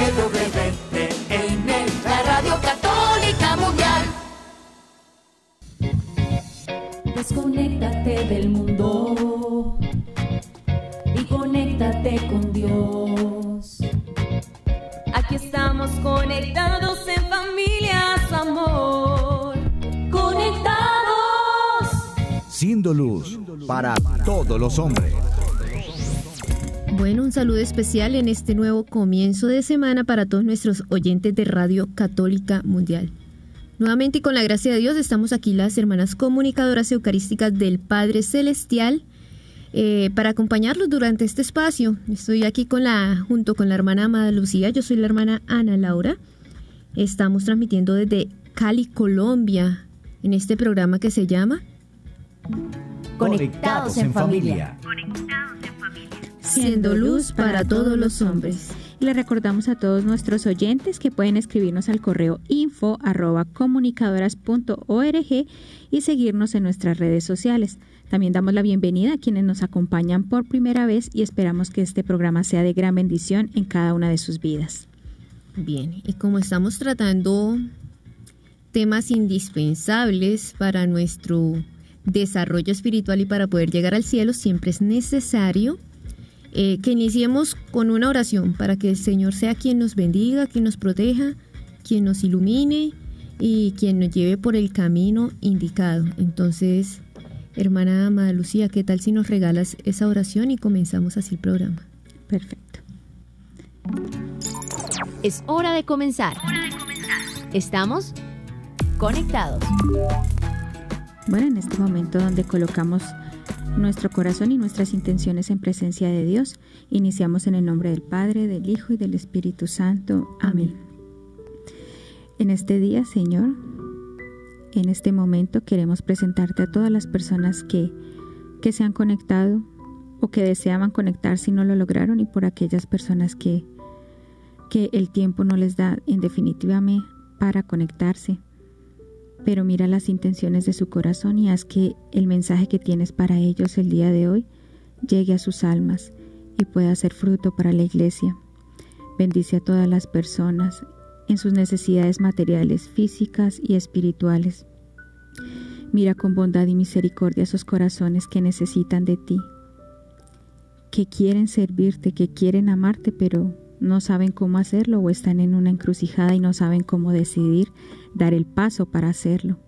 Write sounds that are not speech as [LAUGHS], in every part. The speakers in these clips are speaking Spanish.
EWTN, la radio católica mundial. Desconéctate del mundo y conéctate con Dios. Aquí estamos conectados en familias, amor. Conectados. Siendo luz para todos los hombres. Bueno, un saludo especial en este nuevo comienzo de semana para todos nuestros oyentes de Radio Católica Mundial. Nuevamente y con la gracia de Dios estamos aquí las hermanas comunicadoras eucarísticas del Padre Celestial eh, para acompañarlos durante este espacio. Estoy aquí con la, junto con la hermana Amada Lucía, yo soy la hermana Ana Laura. Estamos transmitiendo desde Cali, Colombia, en este programa que se llama Conectados en familia. Siendo luz para todos los hombres. Y le recordamos a todos nuestros oyentes que pueden escribirnos al correo info arroba comunicadoras.org y seguirnos en nuestras redes sociales. También damos la bienvenida a quienes nos acompañan por primera vez y esperamos que este programa sea de gran bendición en cada una de sus vidas. Bien, y como estamos tratando temas indispensables para nuestro desarrollo espiritual y para poder llegar al cielo, siempre es necesario eh, que iniciemos con una oración para que el Señor sea quien nos bendiga, quien nos proteja, quien nos ilumine y quien nos lleve por el camino indicado. Entonces, hermana Amada Lucía, ¿qué tal si nos regalas esa oración y comenzamos así el programa? Perfecto. Es hora de comenzar. Estamos conectados. Bueno, en este momento donde colocamos nuestro corazón y nuestras intenciones en presencia de Dios, iniciamos en el nombre del Padre, del Hijo y del Espíritu Santo. Amén. En este día, Señor, en este momento queremos presentarte a todas las personas que, que se han conectado o que deseaban conectarse y no lo lograron y por aquellas personas que, que el tiempo no les da en definitiva para conectarse. Pero mira las intenciones de su corazón y haz que el mensaje que tienes para ellos el día de hoy llegue a sus almas y pueda ser fruto para la iglesia. Bendice a todas las personas en sus necesidades materiales, físicas y espirituales. Mira con bondad y misericordia esos corazones que necesitan de ti, que quieren servirte, que quieren amarte, pero no saben cómo hacerlo o están en una encrucijada y no saben cómo decidir dar el paso para hacerlo.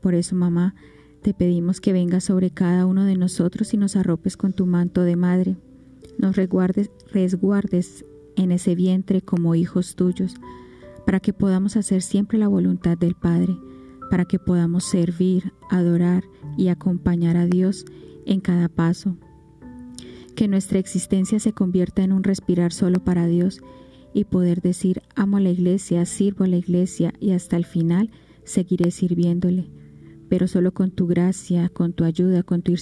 Por eso, mamá, te pedimos que vengas sobre cada uno de nosotros y nos arropes con tu manto de madre. Nos resguardes, resguardes en ese vientre como hijos tuyos, para que podamos hacer siempre la voluntad del Padre, para que podamos servir, adorar y acompañar a Dios en cada paso. Que nuestra existencia se convierta en un respirar solo para Dios y poder decir amo a la iglesia, sirvo a la iglesia y hasta el final seguiré sirviéndole. Pero solo con tu gracia, con tu ayuda, con tu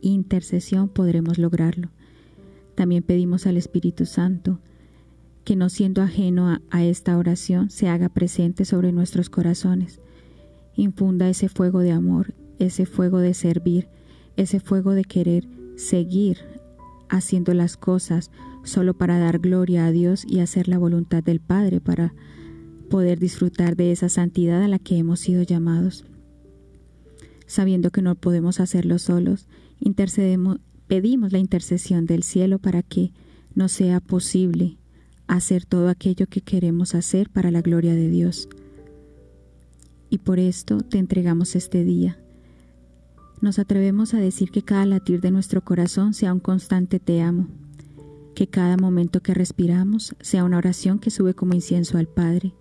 intercesión podremos lograrlo. También pedimos al Espíritu Santo que no siendo ajeno a, a, esta oración se haga presente sobre nuestros corazones. Infunda ese fuego de amor, ese fuego de servir, ese fuego de querer seguir haciendo las cosas solo para dar gloria a Dios y hacer la voluntad del Padre para poder disfrutar de esa santidad a la que hemos sido llamados. Sabiendo que no podemos hacerlo solos, intercedemos, pedimos la intercesión del cielo para que nos sea posible hacer todo aquello que queremos hacer para la gloria de Dios. Y por esto te entregamos este día. Nos atrevemos a decir que cada latir de nuestro corazón sea un constante te amo, que cada momento que respiramos sea una oración que sube como incienso al Padre,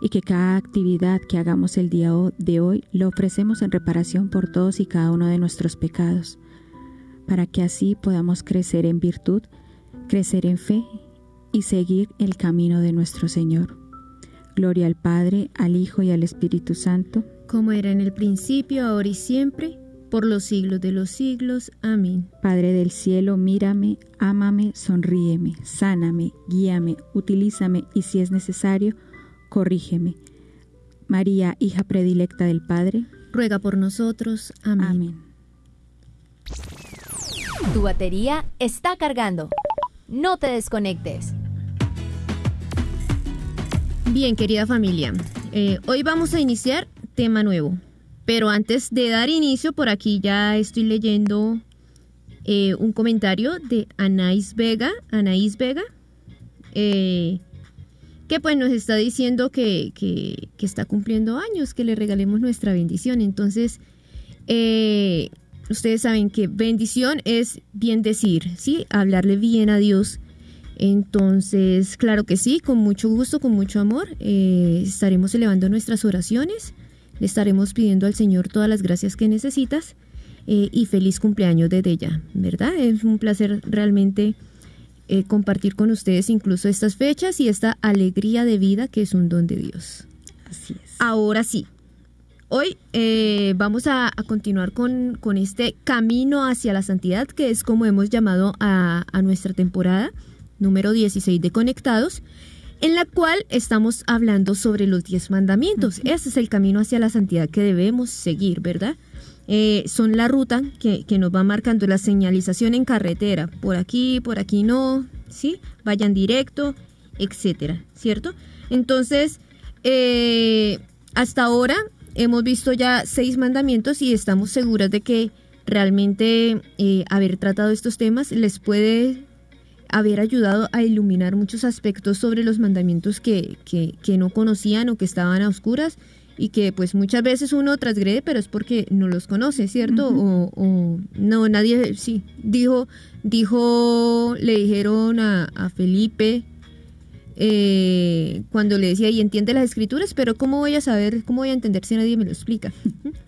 y que cada actividad que hagamos el día de hoy lo ofrecemos en reparación por todos y cada uno de nuestros pecados, para que así podamos crecer en virtud, crecer en fe y seguir el camino de nuestro Señor. Gloria al Padre, al Hijo y al Espíritu Santo, como era en el principio, ahora y siempre, por los siglos de los siglos. Amén. Padre del cielo, mírame, ámame, sonríeme, sáname, guíame, utilízame y si es necesario, corrígeme. María, hija predilecta del Padre, ruega por nosotros. Amén. Amén. Tu batería está cargando. No te desconectes. Bien, querida familia, eh, hoy vamos a iniciar tema nuevo. Pero antes de dar inicio, por aquí ya estoy leyendo eh, un comentario de Anaís Vega. Anaís Vega. Eh, que pues nos está diciendo que, que, está cumpliendo años, que le regalemos nuestra bendición. Entonces, eh, ustedes saben que bendición es bien decir, ¿sí? Hablarle bien a Dios. Entonces, claro que sí, con mucho gusto, con mucho amor, eh, estaremos elevando nuestras oraciones, le estaremos pidiendo al Señor todas las gracias que necesitas eh, y feliz cumpleaños desde ella, ¿verdad? Es un placer realmente eh, compartir con ustedes incluso estas fechas y esta alegría de vida que es un don de Dios. Así es. Ahora sí, hoy eh, vamos a, continuar con, este camino hacia la santidad, que es como hemos llamado a, nuestra temporada número 16 de Conectados en la cual estamos hablando sobre los diez mandamientos. Ese es el camino hacia la santidad que debemos seguir, ¿verdad? Eh, son la ruta que, nos va marcando la señalización en carretera. Por aquí, por aquí no, ¿sí? Vayan directo, etcétera, ¿cierto? Entonces, eh, hasta ahora hemos visto ya seis mandamientos y estamos seguras de que realmente eh, haber tratado estos temas les puede haber ayudado a iluminar muchos aspectos sobre los mandamientos que, que, que no conocían o que estaban a oscuras y que pues muchas veces uno transgrede, pero es porque no los conoce, ¿cierto? o, no, nadie, sí, dijo, dijo, le dijeron a, Felipe eh, cuando le decía, y entiende las escrituras, pero ¿cómo voy a saber, cómo voy a entender si nadie me lo explica? [LAUGHS]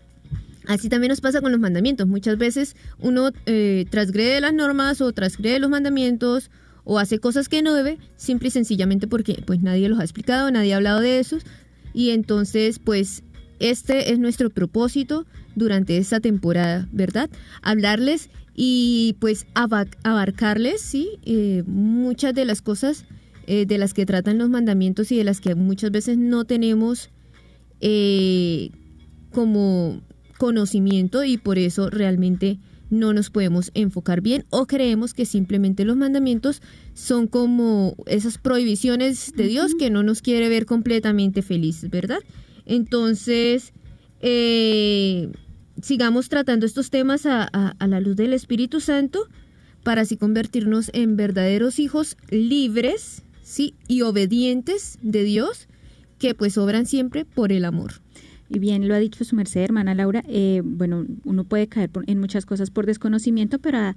Así también nos pasa con los mandamientos. Muchas veces uno eh, transgrede las normas o transgrede los mandamientos o hace cosas que no debe, simple y sencillamente porque pues nadie los ha explicado, nadie ha hablado de esos, y entonces, pues, este es nuestro propósito durante esta temporada, ¿verdad? Hablarles y pues abarcarles, sí, eh, muchas de las cosas eh, de las que tratan los mandamientos y de las que muchas veces no tenemos como conocimiento y por eso realmente no nos podemos enfocar bien o creemos que simplemente los mandamientos son como esas prohibiciones de Dios que no nos quiere ver completamente felices, ¿verdad? Entonces, eh, sigamos tratando estos temas a, a, la luz del Espíritu Santo para así convertirnos en verdaderos hijos libres, ¿sí? Y obedientes de Dios, que pues obran siempre por el amor. Y bien lo ha dicho su merced, hermana Laura, eh, bueno, uno puede caer en muchas cosas por desconocimiento, pero a,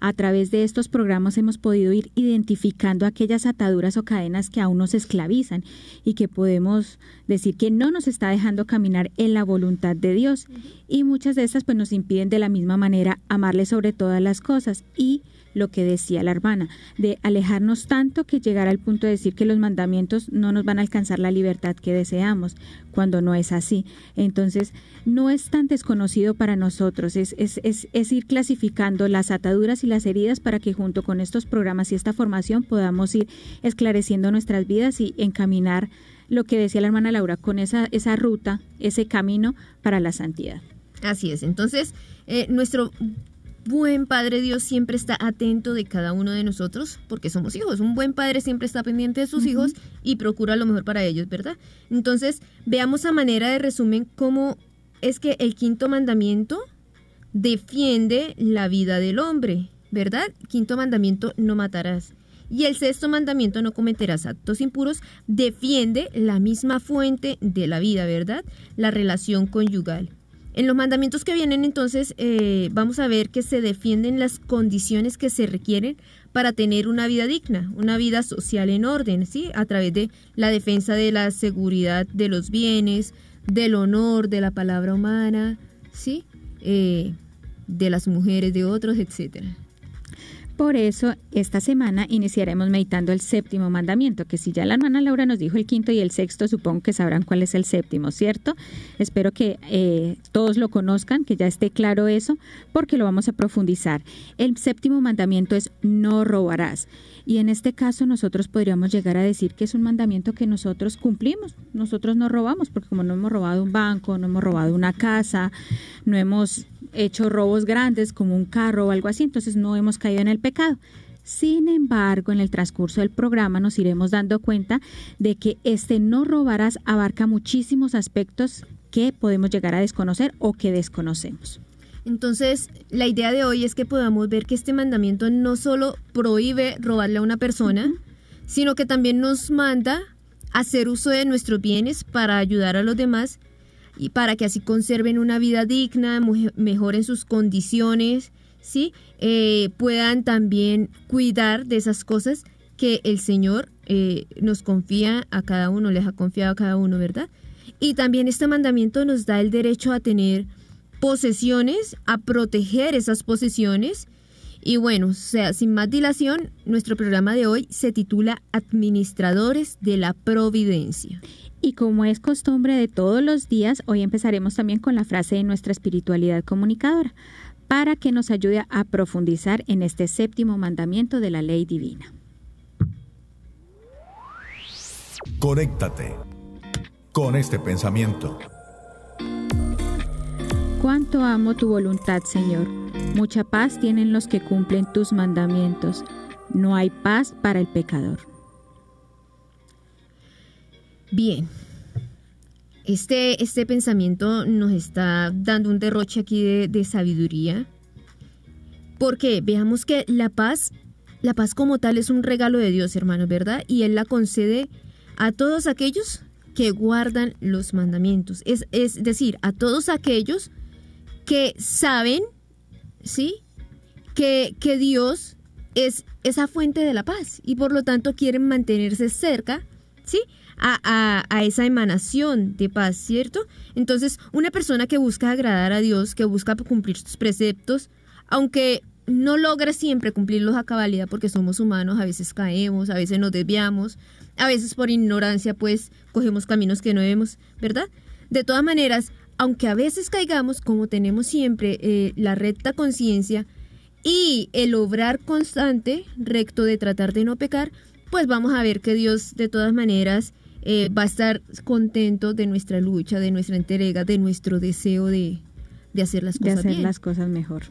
a, través de estos programas hemos podido ir identificando aquellas ataduras o cadenas que aún nos esclavizan y que podemos decir que no nos está dejando caminar en la voluntad de Dios. Y muchas de estas pues nos impiden de la misma manera amarle sobre todas las cosas y lo que decía la hermana, de alejarnos tanto que llegar al punto de decir que los mandamientos no nos van a alcanzar la libertad que deseamos, cuando no es así. Entonces, no es tan desconocido para nosotros, es, es, es, ir clasificando las ataduras y las heridas para que junto con estos programas y esta formación podamos ir esclareciendo nuestras vidas y encaminar lo que decía la hermana Laura, con esa, esa ruta, ese camino para la santidad. Así es. Entonces, eh, nuestro buen Padre Dios siempre está atento de cada uno de nosotros porque somos hijos. Un buen padre siempre está pendiente de sus hijos y procura lo mejor para ellos, ¿verdad? Entonces, veamos a manera de resumen cómo es que el quinto mandamiento defiende la vida del hombre, ¿verdad? Quinto mandamiento, no matarás. Y el sexto mandamiento, no cometerás actos impuros, defiende la misma fuente de la vida, ¿verdad? La relación conyugal. En los mandamientos que vienen entonces eh, vamos a ver que se defienden las condiciones que se requieren para tener una vida digna, una vida social en orden, ¿sí? A través de la defensa de la seguridad de los bienes, del honor, de la palabra humana, ¿sí? Eh, de las mujeres, de otros, etcétera. Por eso, esta semana iniciaremos meditando el séptimo mandamiento, que si ya la hermana Laura nos dijo el quinto y el sexto, supongo que sabrán cuál es el séptimo, ¿cierto? Espero que eh, todos lo conozcan, que ya esté claro eso, porque lo vamos a profundizar. El séptimo mandamiento es no robarás. Y en este caso nosotros podríamos llegar a decir que es un mandamiento que nosotros cumplimos. Nosotros no robamos, porque como no hemos robado un banco, no hemos robado una casa, no hemos hecho robos grandes como un carro o algo así, entonces no hemos caído en el pecado. Sin embargo, en el transcurso del programa nos iremos dando cuenta de que este no robarás abarca muchísimos aspectos que podemos llegar a desconocer o que desconocemos. Entonces, la idea de hoy es que podamos ver que este mandamiento no solo prohíbe robarle a una persona, sino que también nos manda hacer uso de nuestros bienes para ayudar a los demás y para que así conserven una vida digna, mejoren sus condiciones, ¿sí? Eh, puedan también cuidar de esas cosas que el Señor eh, nos confía a cada uno, les ha confiado a cada uno, ¿verdad? Y también este mandamiento nos da el derecho a tener posesiones, a proteger esas posesiones. Y bueno, o sea, sin más dilación, nuestro programa de hoy se titula Administradores de la Providencia. Y como es costumbre de todos los días, hoy empezaremos también con la frase de nuestra espiritualidad comunicadora, para que nos ayude a profundizar en este séptimo mandamiento de la ley divina. Conéctate con este pensamiento. Cuánto amo tu voluntad, Señor. Mucha paz tienen los que cumplen tus mandamientos. No hay paz para el pecador. Bien. Este, este pensamiento nos está dando un derroche aquí de, sabiduría. Porque veamos que la paz, la paz como tal es un regalo de Dios, hermanos, ¿verdad? Y Él la concede a todos aquellos que guardan los mandamientos. Es, es decir, a todos aquellos que saben, ¿sí? Que, que Dios es esa fuente de la paz y por lo tanto quieren mantenerse cerca, ¿sí? A, a, esa emanación de paz, ¿cierto? Entonces, una persona que busca agradar a Dios, que busca cumplir sus preceptos, aunque no logra siempre cumplirlos a cabalidad porque somos humanos, a veces caemos, a veces nos desviamos, a veces por ignorancia pues cogemos caminos que no vemos, ¿verdad? De todas maneras, aunque a veces caigamos, como tenemos siempre eh, la recta conciencia y el obrar constante, recto de tratar de no pecar, pues vamos a ver que Dios de todas maneras eh, va a estar contento de nuestra lucha, de nuestra entrega, de nuestro deseo de, hacer las cosas de hacer las cosas mejor.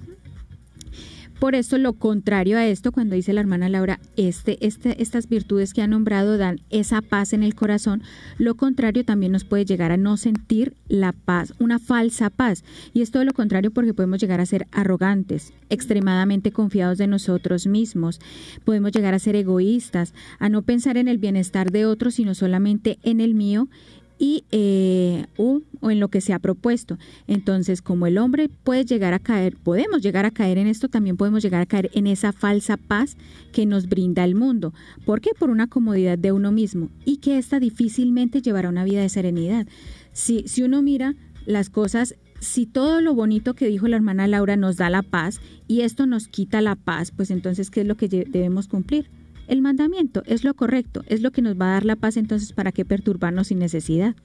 Por eso lo contrario a esto, cuando dice la hermana Laura, este, este, estas virtudes que ha nombrado dan esa paz en el corazón, lo contrario también nos puede llegar a no sentir la paz, una falsa paz. Y es todo lo contrario porque podemos llegar a ser arrogantes, extremadamente confiados de nosotros mismos, podemos llegar a ser egoístas, a no pensar en el bienestar de otros, sino solamente en el mío y eh, o, en lo que se ha propuesto. Entonces, como el hombre puede llegar a caer, podemos llegar a caer en esto, también podemos llegar a caer en esa falsa paz que nos brinda el mundo. ¿Por qué? Por una comodidad de uno mismo y que esta difícilmente llevará una vida de serenidad. Si, si uno mira las cosas si todo lo bonito que dijo la hermana Laura nos da la paz y esto nos quita la paz, pues entonces, ¿qué es lo que debemos cumplir? El mandamiento es lo correcto, es lo que nos va a dar la paz, entonces ¿para qué perturbarnos sin necesidad?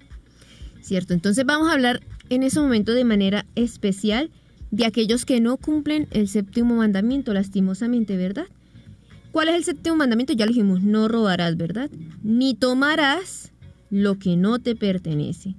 Cierto, entonces vamos a hablar en ese momento de manera especial de aquellos que no cumplen el séptimo mandamiento, lastimosamente, ¿verdad? ¿Cuál es el séptimo mandamiento? Ya lo dijimos, no robarás, ¿verdad? Ni tomarás lo que no te pertenece.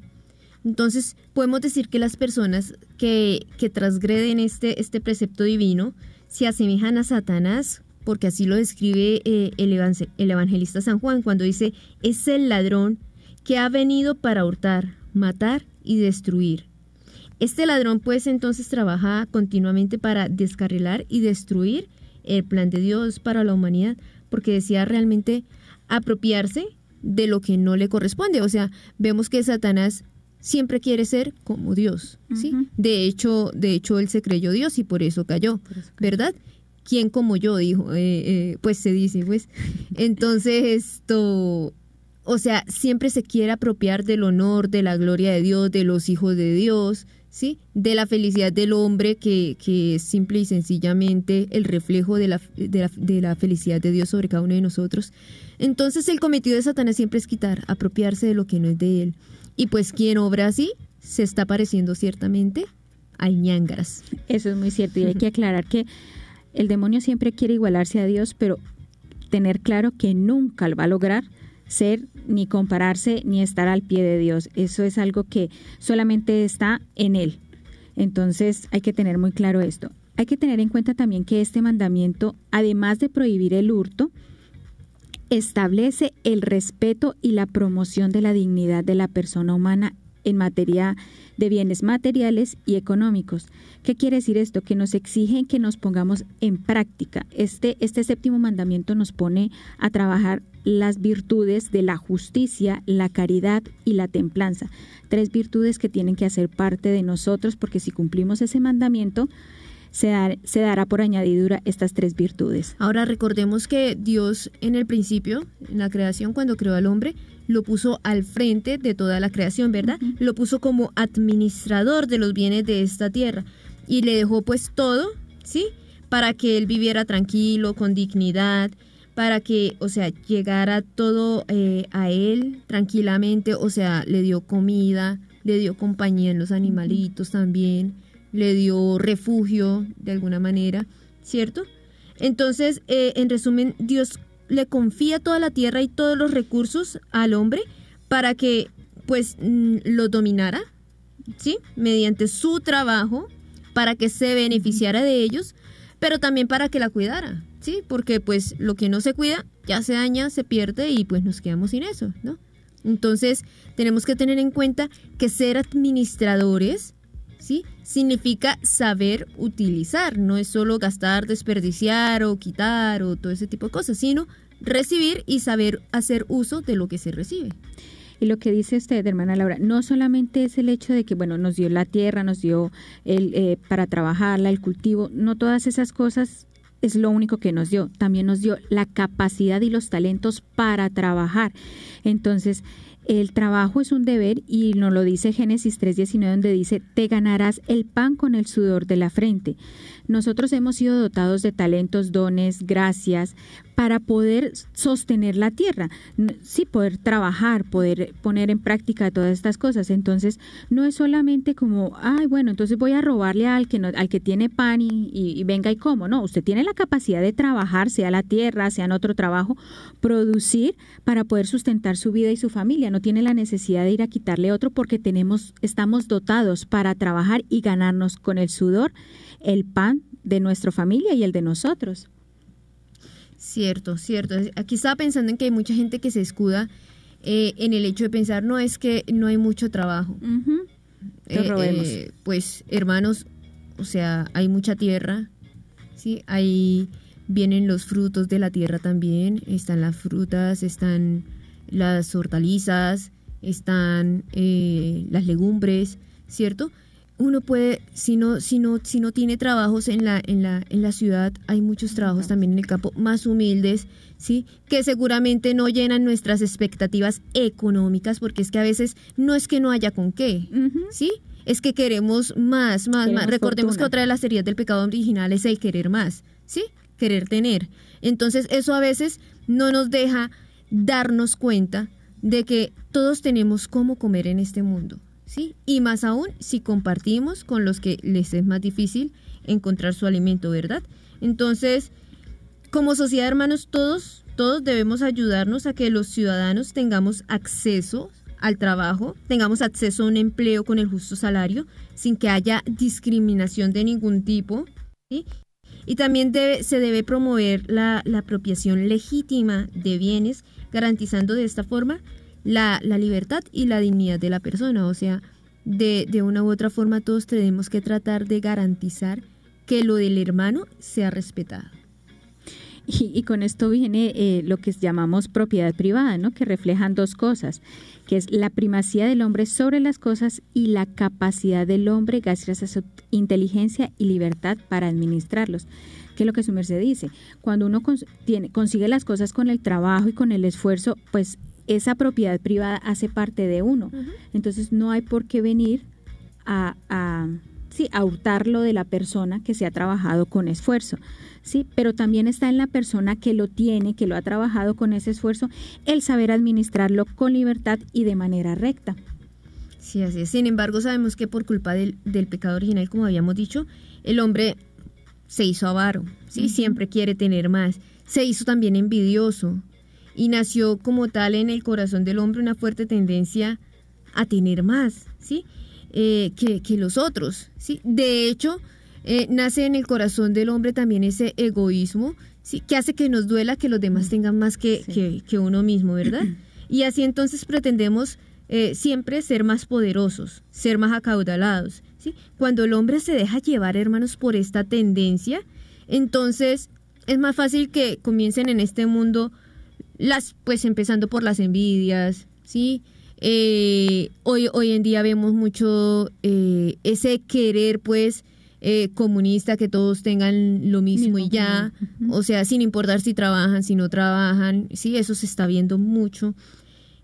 Entonces, podemos decir que las personas que, que transgreden este, este precepto divino se asemejan a Satanás porque así lo describe eh, el, el evangelista San Juan cuando dice, es el ladrón que ha venido para hurtar, matar y destruir. Este ladrón pues entonces trabaja continuamente para descarrilar y destruir el plan de Dios para la humanidad, porque decía realmente apropiarse de lo que no le corresponde. O sea, vemos que Satanás siempre quiere ser como Dios, ¿sí? De hecho, de hecho él se creyó Dios y por eso cayó, ¿verdad? ¿Quién como yo? Dijo, eh, eh, pues se dice, pues. Entonces esto, o sea, siempre se quiere apropiar del honor, de la gloria de Dios, de los hijos de Dios, ¿sí? De la felicidad del hombre, que, que es simple y sencillamente el reflejo de la, de, la, de la felicidad de Dios sobre cada uno de nosotros. Entonces el cometido de Satanás siempre es quitar, apropiarse de lo que no es de él. Y pues quien obra así se está pareciendo ciertamente a ñangaras. Eso es muy cierto y hay que aclarar que el demonio siempre quiere igualarse a Dios, pero tener claro que nunca lo va a lograr ser ni compararse ni estar al pie de Dios. Eso es algo que solamente está en él. Entonces hay que tener muy claro esto. hay que tener en cuenta también que este mandamiento, además de prohibir el hurto, establece el respeto y la promoción de la dignidad de la persona humana en materia de bienes materiales y económicos. ¿Qué quiere decir esto? Que nos exigen que nos pongamos en práctica. Este, este séptimo mandamiento nos pone a trabajar las virtudes de la justicia, la caridad y la templanza. Tres virtudes que tienen que hacer parte de nosotros porque si cumplimos ese mandamiento, se, se, dará por añadidura estas tres virtudes. Ahora recordemos que Dios en el principio, en la creación, cuando creó al hombre, lo puso al frente de toda la creación, ¿verdad? Lo puso como administrador de los bienes de esta tierra y le dejó pues todo, ¿sí? Para que él viviera tranquilo, con dignidad, para que, o sea, llegara todo eh, a él tranquilamente, o sea, le dio comida, le dio compañía en los animalitos también, le dio refugio de alguna manera, ¿cierto? Entonces, eh, en resumen, Dios le confía toda la tierra y todos los recursos al hombre para que pues mm, lo dominara, ¿sí? Mediante su trabajo, para que se beneficiara de ellos, pero también para que la cuidara, ¿sí? Porque pues lo que no se cuida ya se daña, se pierde y pues nos quedamos sin eso, ¿no? Entonces tenemos que tener en cuenta que ser administradores. Significa saber utilizar, no es solo gastar, desperdiciar o quitar o todo ese tipo de cosas, sino recibir y saber hacer uso de lo que se recibe. Y lo que dice usted, hermana Laura, no solamente es el hecho de que, bueno, nos dio la tierra, nos dio el, eh, para trabajarla, el cultivo, no todas esas cosas es lo único que nos dio, también nos dio la capacidad y los talentos para trabajar. Entonces, el trabajo es un deber y nos lo dice Génesis 3.19 donde dice, te ganarás el pan con el sudor de la frente. Nosotros hemos sido dotados de talentos, dones, gracias para poder sostener la tierra, sí, poder trabajar, poder poner en práctica todas estas cosas. Entonces, no es solamente como, ay, bueno, entonces voy a robarle al que, no, al que tiene pan y, y venga y como. No, usted tiene la capacidad de trabajar, sea la tierra, sea en otro trabajo, producir para poder sustentar su vida y su familia. No tiene la necesidad de ir a quitarle otro porque tenemos, estamos dotados para trabajar y ganarnos con el sudor el pan de nuestra familia y el de nosotros. Cierto, cierto. Aquí estaba pensando en que hay mucha gente que se escuda eh, en el hecho de pensar, no es que no hay mucho trabajo. Eh, eh, pues hermanos, o sea, hay mucha tierra, ¿sí? Ahí vienen los frutos de la tierra también, están las frutas, están las hortalizas, están las legumbres, ¿cierto? Uno puede, si no, si no, si no tiene trabajos en la, en la, en la ciudad, hay muchos trabajos también en el campo más humildes, ¿sí? Que seguramente no llenan nuestras expectativas económicas, porque es que a veces no es que no haya con qué, ¿sí? Es que queremos más, más, más. Recordemos que otra de las heridas del pecado original es el querer más, ¿sí? Querer tener. Entonces, eso a veces no nos deja darnos cuenta de que todos tenemos cómo comer en este mundo. ¿Sí? Y más aún si compartimos con los que les es más difícil encontrar su alimento, ¿verdad? Entonces, como sociedad, hermanos, todos, todos debemos ayudarnos a que los ciudadanos tengamos acceso al trabajo, tengamos acceso a un empleo con el justo salario, sin que haya discriminación de ningún tipo. Y también se debe promover la, la apropiación legítima de bienes, garantizando de esta forma la, la libertad y la dignidad de la persona. O sea, de, de una u otra forma todos tenemos que tratar de garantizar que lo del hermano sea respetado. Y, con esto viene eh, lo que llamamos propiedad privada, ¿no? que reflejan dos cosas, que es la primacía del hombre sobre las cosas y la capacidad del hombre gracias a su inteligencia y libertad para administrarlos. Que es lo que su merced dice, cuando uno tiene, consigue las cosas con el trabajo y con el esfuerzo, pues esa propiedad privada hace parte de uno. Entonces no hay por qué venir a, a, sí, a hurtarlo de la persona que se ha trabajado con esfuerzo. Sí, pero también está en la persona que lo tiene, que lo ha trabajado con ese esfuerzo, el saber administrarlo con libertad y de manera recta. Sí, así es. Sin embargo, sabemos que por culpa del, del pecado original, como habíamos dicho, el hombre se hizo avaro, ¿sí? Siempre quiere tener más. Se hizo también envidioso, y nació como tal en el corazón del hombre una fuerte tendencia a tener más, ¿sí? Eh, que, los otros, ¿sí? De hecho, eh, nace en el corazón del hombre también ese egoísmo, ¿sí? que hace que nos duela que los demás tengan más que, que, que uno mismo, ¿verdad? [CLEARS THROAT] Y así entonces pretendemos eh, siempre ser más poderosos, ser más acaudalados. ¿sí? Cuando el hombre se deja llevar, hermanos, por esta tendencia, entonces es más fácil que comiencen en este mundo las, pues empezando por las envidias, ¿sí? Eh, hoy, hoy en día vemos mucho eh, ese querer, pues, eh, comunista, que todos tengan lo mismo, y ya, o sea, sin importar si trabajan, si no trabajan, sí, eso se está viendo mucho.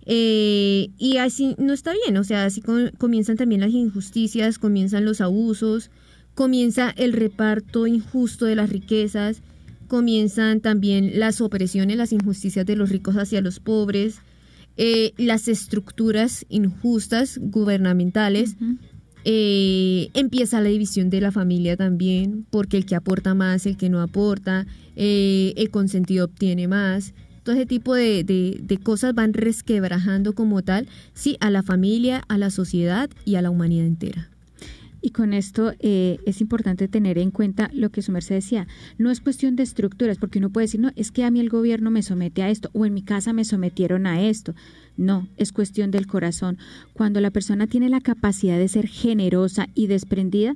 y así no está bien, o sea, así comienzan también las injusticias, comienzan los abusos, comienza el reparto injusto de las riquezas, comienzan también las opresiones, las injusticias de los ricos hacia los pobres, eh, las estructuras injustas gubernamentales. Eh, empieza la división de la familia también, porque el que aporta más, el que no aporta, eh, el consentido obtiene más. Todo ese tipo de, de, cosas van resquebrajando como tal, sí, a la familia, a la sociedad y a la humanidad entera. Y con esto eh, es importante tener en cuenta lo que su merced decía. No es cuestión de estructuras, porque uno puede decir, no, es que a mí el gobierno me somete a esto o en mi casa me sometieron a esto. No, es cuestión del corazón. Cuando la persona tiene la capacidad de ser generosa y desprendida,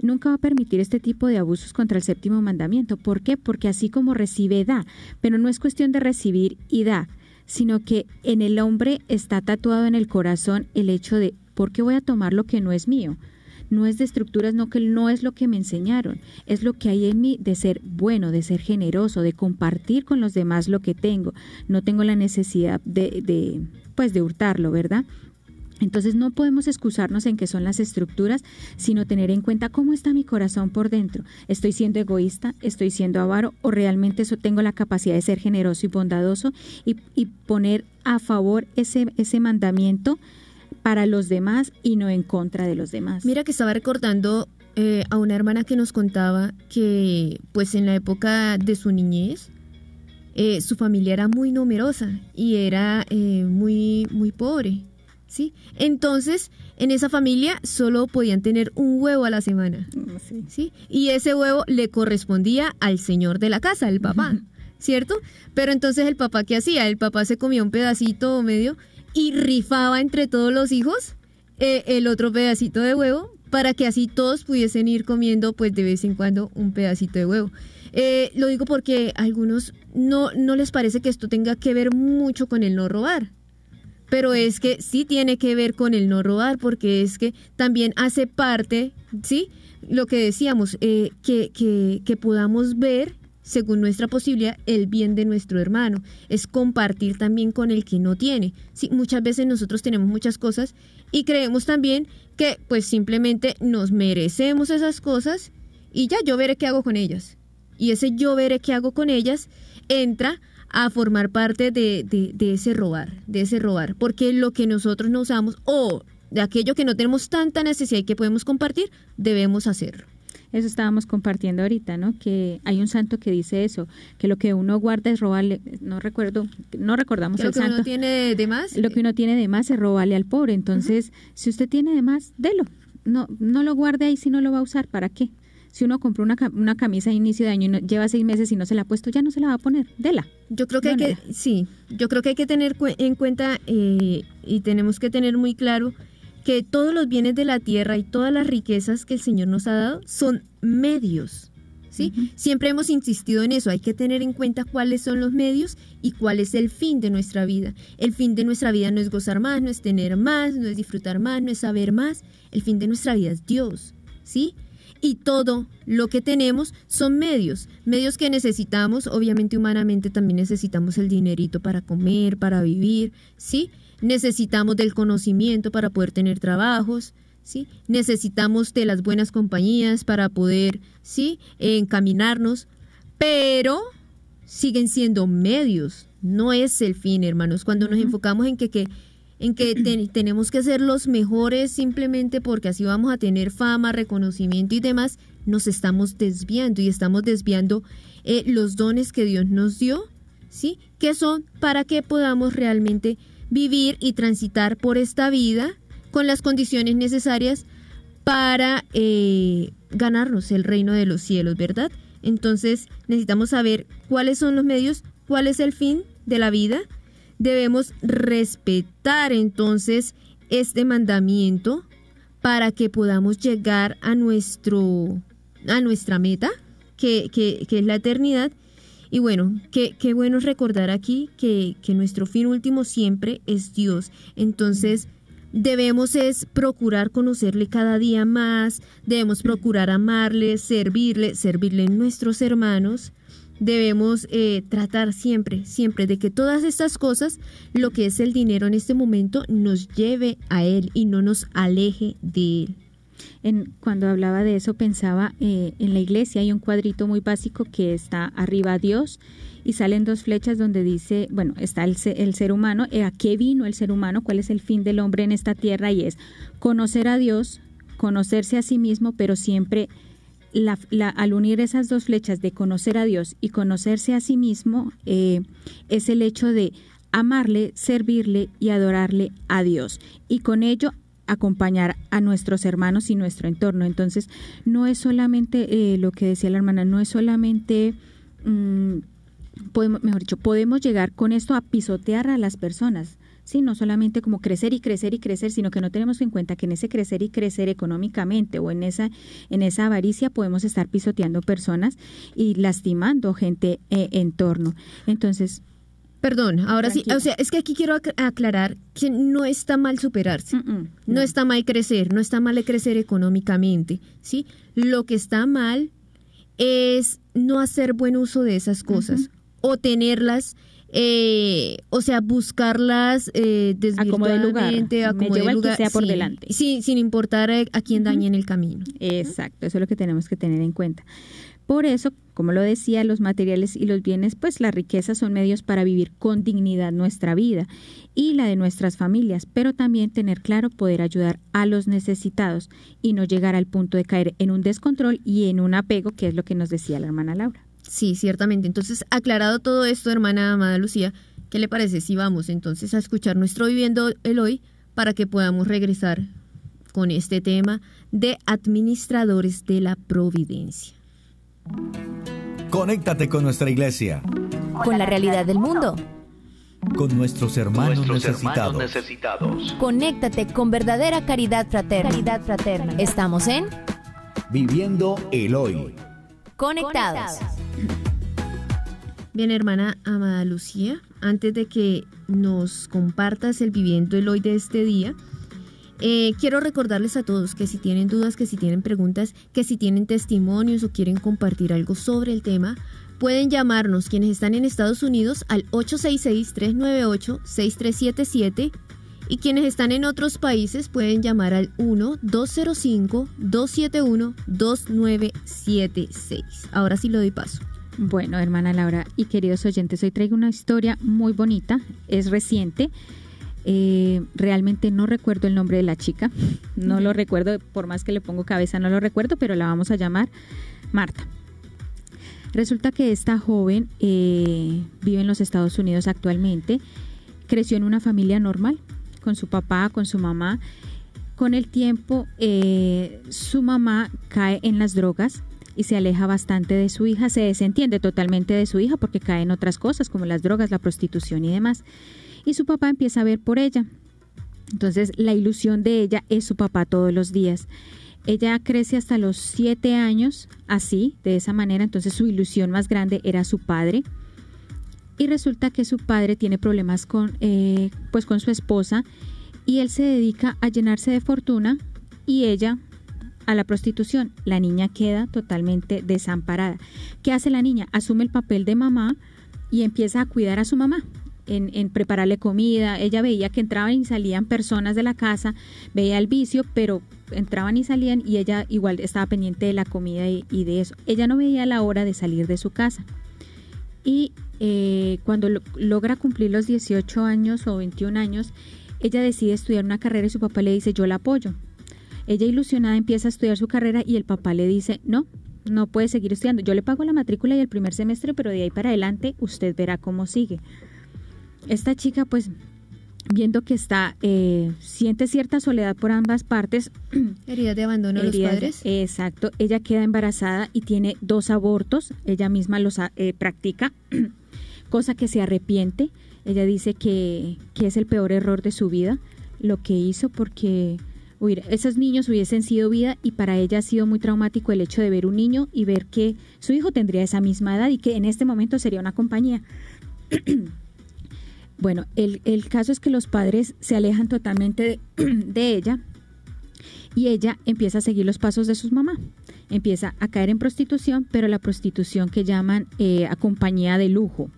nunca va a permitir este tipo de abusos contra el séptimo mandamiento. ¿Por qué? Porque así como recibe, da. Pero no es cuestión de recibir y da, sino que en el hombre está tatuado en el corazón el hecho de, ¿por qué voy a tomar lo que no es mío? No es de estructuras, no que no es lo que me enseñaron, es lo que hay en mí de ser bueno, de ser generoso, de compartir con los demás lo que tengo. No tengo la necesidad de, de pues de hurtarlo, ¿verdad? Entonces no podemos excusarnos en que son las estructuras, sino tener en cuenta cómo está mi corazón por dentro. ¿Estoy siendo egoísta? ¿Estoy siendo avaro? ¿O realmente eso tengo la capacidad de ser generoso y bondadoso y, poner a favor ese mandamiento para los demás y no en contra de los demás. Mira que estaba recordando eh, a una hermana que nos contaba que pues en la época de su niñez eh, su familia era muy numerosa y era eh, muy, muy pobre. ¿Sí? Entonces, en esa familia solo podían tener un huevo a la semana. Mm, sí. Y ese huevo le correspondía al señor de la casa, el papá, ¿cierto? Pero entonces el papá, ¿qué hacía? El papá se comía un pedacito o medio y rifaba entre todos los hijos eh, el otro pedacito de huevo para que así todos pudiesen ir comiendo pues de vez en cuando un pedacito de huevo. Eh, lo digo porque a algunos no, no les parece que esto tenga que ver mucho con el no robar. Pero es que sí tiene que ver con el no robar, porque es que también hace parte, ¿sí? Lo que decíamos, eh, que, que, que podamos ver según nuestra posibilidad, el bien de nuestro hermano. Es compartir también con el que no tiene. Sí, muchas veces nosotros tenemos muchas cosas y creemos también que pues simplemente nos merecemos esas cosas y ya yo veré qué hago con ellas. Y ese yo veré qué hago con ellas entra a formar parte de, de, de ese robar, de ese robar, porque lo que nosotros no usamos o de aquello que no tenemos tanta necesidad y que podemos compartir, debemos hacerlo. Eso estábamos compartiendo ahorita, ¿no? Que hay un santo que dice eso, que lo que uno guarda es robarle, no recuerdo, no recordamos el santo. Lo que uno tiene de más. Lo que uno tiene de más es robarle al pobre. Entonces, si usted tiene de más, délo. No, no lo guarde ahí si no lo va a usar. ¿Para qué? Si uno compró una, una camisa a inicio de año y lleva seis meses y no se la ha puesto, ya no se la va a poner. Dela. Yo creo que hay que, sí, yo creo que hay que tener en cuenta eh, y tenemos que tener muy claro que todos los bienes de la tierra y todas las riquezas que el Señor nos ha dado son medios. ¿sí? Siempre hemos insistido en eso, hay que tener en cuenta cuáles son los medios y cuál es el fin de nuestra vida. El fin de nuestra vida no es gozar más, no es tener más, no es disfrutar más, no es saber más. El fin de nuestra vida es Dios, ¿sí? Y todo lo que tenemos son medios, medios que necesitamos, obviamente humanamente también necesitamos el dinerito para comer, para vivir, ¿sí? necesitamos del conocimiento para poder tener trabajos, ¿sí? Necesitamos de las buenas compañías para poder, ¿sí? encaminarnos, pero siguen siendo medios, no es el fin, hermanos. Cuando nos enfocamos en que, que en que [CLEARS THROAT] tenemos que ser los mejores simplemente porque así vamos a tener fama, reconocimiento y demás, nos estamos desviando y estamos desviando eh, los dones que Dios nos dio, ¿sí? Que son para que podamos realmente vivir y transitar por esta vida con las condiciones necesarias para eh, ganarnos el reino de los cielos, ¿verdad? Entonces necesitamos saber cuáles son los medios, cuál es el fin de la vida. Debemos respetar entonces este mandamiento para que podamos llegar a nuestro a nuestra meta, que, que, que es la eternidad. Y bueno, qué, qué bueno recordar aquí que, que nuestro fin último siempre es Dios. Entonces, debemos es procurar conocerle cada día más, debemos procurar amarle, servirle, servirle en nuestros hermanos. Debemos eh, tratar siempre, siempre de que todas estas cosas, lo que es el dinero en este momento, nos lleve a Él y no nos aleje de Él. En, cuando hablaba de eso pensaba eh, en la iglesia hay un cuadrito muy básico que está arriba Dios y salen dos flechas donde dice, bueno, está el, el ser humano, eh, ¿a qué vino el ser humano? ¿Cuál es el fin del hombre en esta tierra? Y es conocer a Dios, conocerse a sí mismo, pero siempre la, al unir esas dos flechas de conocer a Dios y conocerse a sí mismo, eh, es el hecho de amarle, servirle y adorarle a Dios. Y con ello acompañar a nuestros hermanos y nuestro entorno. Entonces, no es solamente eh, lo que decía la hermana, no es solamente... Mm, podemos, mejor dicho, podemos llegar con esto a pisotear a las personas, ¿sí? No solamente como crecer y crecer y crecer, sino que no tenemos en cuenta que en ese crecer y crecer económicamente o en esa, en esa avaricia podemos estar pisoteando personas y lastimando gente eh, en torno. Entonces, Perdón, ahora sí, o sea, es que aquí quiero aclarar que no está mal superarse, no. está mal crecer, no está mal crecer económicamente, ¿sí? Lo que está mal es no hacer buen uso de esas cosas o tenerlas, eh, o sea, buscarlas eh, desvirtuadamente, a como de lugar, sea por delante. Sin importar a, quién dañe en el camino. Exacto, eso es lo que tenemos que tener en cuenta. Por eso, como lo decía, los materiales y los bienes, pues las riquezas son medios para vivir con dignidad nuestra vida y la de nuestras familias, pero también tener claro poder ayudar a los necesitados y no llegar al punto de caer en un descontrol y en un apego, que es lo que nos decía la hermana Laura. Sí, ciertamente. Entonces, aclarado todo esto, hermana amada Lucía, ¿qué le parece si vamos entonces a escuchar nuestro Viviendo el Hoy para que podamos regresar con este tema de administradores de la providencia? Conéctate con nuestra iglesia. Con la realidad del mundo. Con nuestros hermanos, necesitados. Conéctate con verdadera caridad fraterna. Caridad fraterna. Estamos en Viviendo el Hoy. Conectados. Bien, hermana Amada Lucía, antes de que nos compartas el viviendo el hoy de este día, eh, quiero recordarles a todos que si tienen dudas, que si tienen preguntas, que si tienen testimonios o quieren compartir algo sobre el tema, pueden llamarnos quienes están en Estados Unidos al 866-398-6377 y quienes están en otros países pueden llamar al 1-205-271-2976. Ahora sí lo doy paso. Bueno, hermana Laura y queridos oyentes, hoy traigo una historia muy bonita, es reciente. Eh, realmente no recuerdo el nombre de la chica, no lo recuerdo, por más que le pongo cabeza no lo recuerdo, pero la vamos a llamar Marta. Resulta que esta joven eh, vive en los Estados Unidos actualmente, creció en una familia normal, con su papá, con su mamá. Con el tiempo, eh, su mamá cae en las drogas y se aleja bastante de su hija, se desentiende totalmente de su hija porque cae en otras cosas como las drogas, la prostitución y demás. Y su papá empieza a ver por ella. Entonces la ilusión de ella es su papá todos los días. Ella crece hasta los siete años así, de esa manera, entonces su ilusión más grande era su padre y resulta que su padre tiene problemas con, eh, pues con su esposa y él se dedica a llenarse de fortuna y ella a la prostitución. La niña queda totalmente desamparada. ¿Qué hace la niña? Asume el papel de mamá y empieza a cuidar a su mamá. En, prepararle comida. Ella veía que entraban y salían personas de la casa, veía el vicio, pero entraban y salían y ella igual estaba pendiente de la comida y, y de eso. Ella no veía la hora de salir de su casa. Y eh, cuando logra cumplir los 18 años o 21 años, ella decide estudiar una carrera y su papá le dice, yo la apoyo. Ella ilusionada empieza a estudiar su carrera y el papá le dice, no, no puede seguir estudiando. Yo le pago la matrícula y el primer semestre, pero de ahí para adelante usted verá cómo sigue. Esta chica pues viendo que está, eh, siente cierta soledad por ambas partes. [CLEARS THROAT] Herida de abandono de los padres. exacto. Ella queda embarazada y tiene dos abortos. Ella misma los eh, practica, [CLEARS THROAT] cosa que se arrepiente. Ella dice que, que, es el peor error de su vida lo que hizo porque esos niños hubiesen sido vida y para ella ha sido muy traumático el hecho de ver un niño y ver que su hijo tendría esa misma edad y que en este momento sería una compañía. [CLEARS THROAT] Bueno, el, caso es que los padres se alejan totalmente de, [CLEARS THROAT] ella y ella empieza a seguir los pasos de su mamá. Empieza a caer en prostitución, pero la prostitución que llaman eh, a compañía de lujo.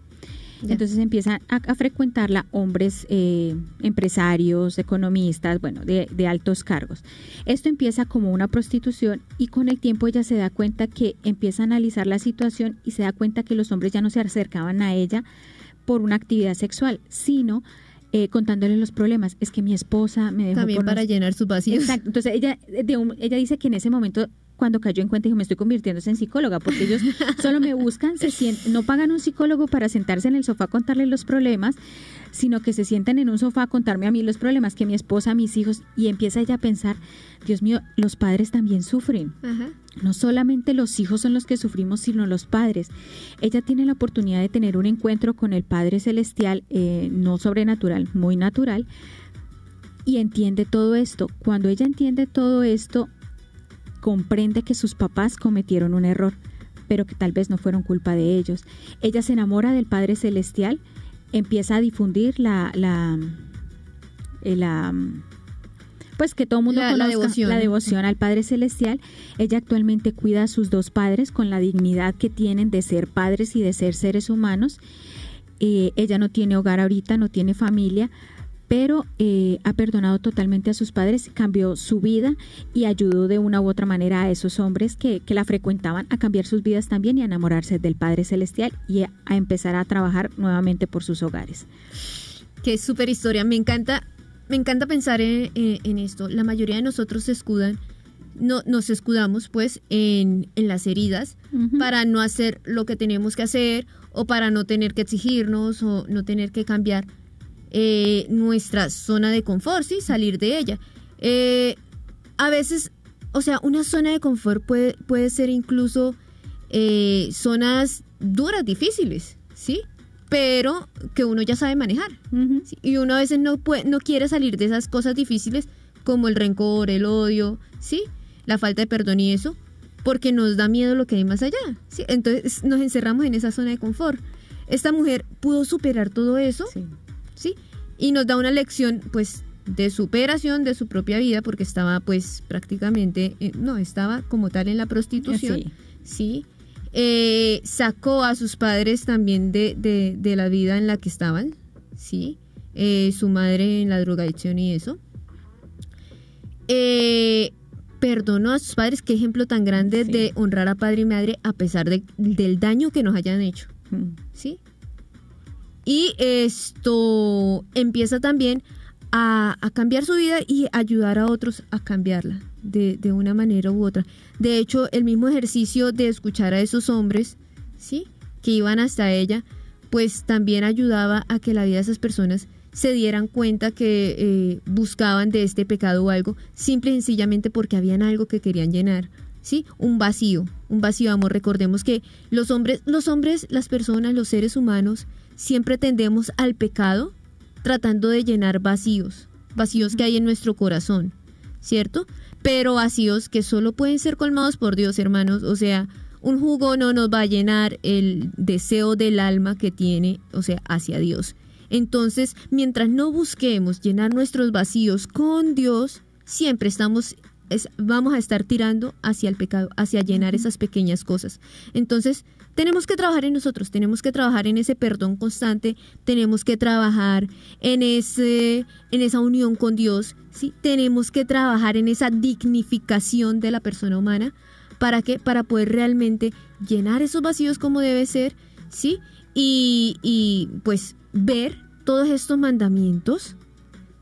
Entonces empiezan a, frecuentarla hombres eh, empresarios, economistas, bueno, de, de, altos cargos. Esto empieza como una prostitución y con el tiempo ella se da cuenta que empieza a analizar la situación y se da cuenta que los hombres ya no se acercaban a ella por una actividad sexual, sino eh, contándole los problemas. Es que mi esposa me dejó. También para llenar su vacíos. Exacto. Entonces ella, de ella dice que en ese momento cuando cayó en cuenta dijo, me estoy convirtiéndose en psicóloga, porque ellos [LAUGHS] solo me buscan, se sienten, no pagan un psicólogo para sentarse en el sofá a contarle los problemas, sino que se sientan en un sofá a contarme a mí los problemas que mi esposa, mis hijos, y empieza ella a pensar, Dios mío, los padres también sufren. No solamente los hijos son los que sufrimos, sino los padres. Ella tiene la oportunidad de tener un encuentro con el Padre Celestial, eh, no sobrenatural, muy natural, y entiende todo esto. Cuando ella entiende todo esto, comprende que sus papás cometieron un error, pero que tal vez no fueron culpa de ellos. Ella se enamora del Padre Celestial empieza a difundir la, la, eh, la pues que todo el mundo conozca la devoción. la devoción al Padre Celestial. Ella actualmente cuida a sus dos padres con la dignidad que tienen de ser padres y de ser seres humanos. Eh, ella no tiene hogar ahorita, no tiene familia, pero eh, ha perdonado totalmente a sus padres, cambió su vida y ayudó de una u otra manera a esos hombres que, que la frecuentaban a cambiar sus vidas también y a enamorarse del Padre Celestial y a, empezar a trabajar nuevamente por sus hogares. Qué súper historia, me encanta, me encanta pensar en, esto. La mayoría de nosotros se escudan no, nos escudamos pues en, en las heridas para no hacer lo que tenemos que hacer o para no tener que exigirnos o no tener que cambiar eh, nuestra zona de confort, ¿sí? Salir de ella. Eh, a veces, o sea, una zona de confort puede, puede ser incluso eh, zonas duras, difíciles, ¿sí? Pero que uno ya sabe manejar. Y uno a veces no, puede, no quiere salir de esas cosas difíciles como el rencor, el odio, ¿sí? La falta de perdón y eso, porque nos da miedo lo que hay más allá. ¿sí? Entonces nos encerramos en esa zona de confort. Esta mujer pudo superar todo eso, sí. ¿Sí? Y nos da una lección, pues, de superación de su propia vida, porque estaba, pues, prácticamente, eh, no, estaba como tal en la prostitución, sí. Eh, sacó a sus padres también de, de, la vida en la que estaban, sí. Eh, su madre en la drogadicción y eso. perdonó a sus padres, qué ejemplo tan grande de honrar a padre y madre a pesar de, del daño que nos hayan hecho. Mm. ¿Sí? Y esto empieza también a, cambiar su vida y ayudar a otros a cambiarla de, una manera u otra. De hecho, el mismo ejercicio de escuchar a esos hombres, ¿sí? Que iban hasta ella, pues también ayudaba a que la vida de esas personas se dieran cuenta que eh, buscaban de este pecado o algo, simple y sencillamente porque habían algo que querían llenar, ¿sí? Un vacío, un vacío amor. Recordemos que los hombres, los hombres, las personas, los seres humanos, siempre tendemos al pecado tratando de llenar vacíos, vacíos que hay en nuestro corazón, ¿cierto? Pero vacíos que solo pueden ser colmados por Dios, hermanos. O sea, un jugo no nos va a llenar el deseo del alma que tiene, o sea, hacia Dios. Entonces, mientras no busquemos llenar nuestros vacíos con Dios, siempre estamos vamos a estar tirando hacia el pecado, hacia llenar esas pequeñas cosas. Entonces, tenemos que trabajar en nosotros, tenemos que trabajar en ese perdón constante, tenemos que trabajar en ese en esa unión con Dios, ¿sí? Tenemos que trabajar en esa dignificación de la persona humana para que para poder realmente llenar esos vacíos como debe ser, ¿sí? Y, y pues ver todos estos mandamientos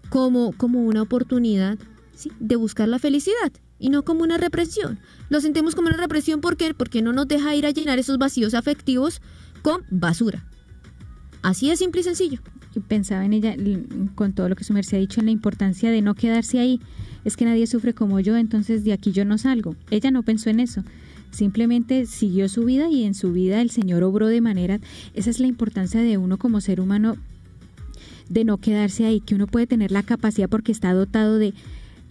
como, como una oportunidad ¿sí? de buscar la felicidad y no como una represión. Lo sentimos como una represión ¿por porque no nos deja ir a llenar esos vacíos afectivos con basura. Así de simple y sencillo. pensaba en ella con todo lo que su merced ha dicho en la importancia de no quedarse ahí. Es que nadie sufre como yo, entonces de aquí yo no salgo. Ella no pensó en eso. Simplemente siguió su vida y en su vida el Señor obró de manera, esa es la importancia de uno como ser humano, de no quedarse ahí, que uno puede tener la capacidad porque está dotado de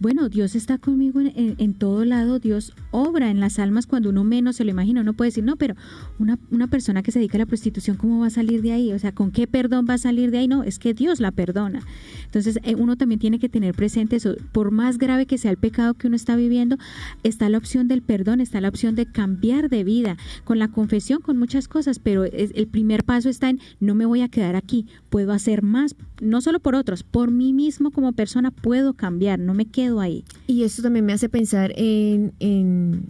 bueno, Dios está conmigo en, todo lado, Dios obra en las almas cuando uno menos se lo imagina. Uno puede decir, no, pero una, una, persona que se dedica a la prostitución, ¿cómo va a salir de ahí? O sea, ¿con qué perdón va a salir de ahí? No, es que Dios la perdona. Entonces, eh, uno también tiene que tener presente eso. Por más grave que sea el pecado que uno está viviendo, está la opción del perdón, está la opción de cambiar de vida, con la confesión, con muchas cosas, pero el primer paso está en, no me voy a quedar aquí, puedo hacer más, no solo por otros, por mí mismo como persona puedo cambiar, no me quedo ahí. Y esto también me hace pensar en, en,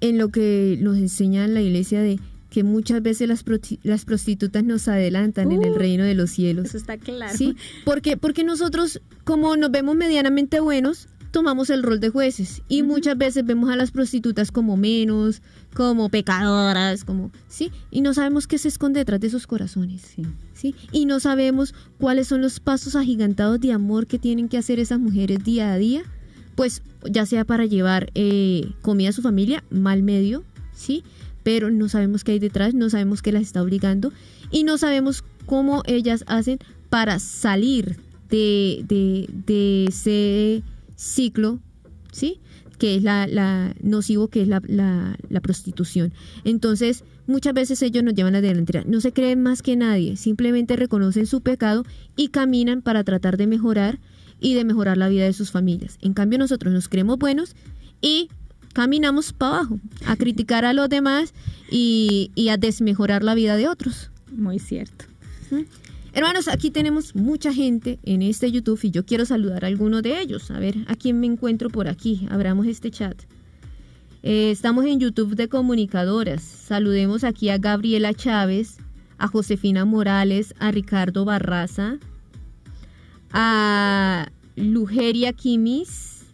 lo que nos enseña la iglesia de que muchas veces las, las prostitutas nos adelantan en el uh, reino de los cielos. Eso está claro. Sí, porque, porque nosotros, como nos vemos medianamente buenos, tomamos el rol de jueces y muchas veces vemos a las prostitutas como menos, como pecadoras, como, ¿sí? Y no sabemos qué se esconde detrás de esos corazones, ¿sí? ¿sí? Y no sabemos cuáles son los pasos agigantados de amor que tienen que hacer esas mujeres día a día, pues ya sea para llevar eh, comida a su familia, mal medio, ¿sí? Pero no sabemos qué hay detrás, no sabemos qué las está obligando y no sabemos cómo ellas hacen para salir de, de, de ese ciclo, ¿sí? que es la, la nocivo, que es la, la, prostitución. Entonces, muchas veces ellos nos llevan a la delantera. No se creen más que nadie, simplemente reconocen su pecado y caminan para tratar de mejorar y de mejorar la vida de sus familias. En cambio, nosotros nos creemos buenos y caminamos para abajo, a criticar a los demás y, y a desmejorar la vida de otros. Muy cierto. Hermanos, aquí tenemos mucha gente en este YouTube y yo quiero saludar a alguno de ellos. A ver, ¿a quién me encuentro por aquí? Abramos este chat. Eh, estamos en YouTube de comunicadoras. Saludemos aquí a Gabriela Chávez, a Josefina Morales, a Ricardo Barraza, a Lugeria Quimis.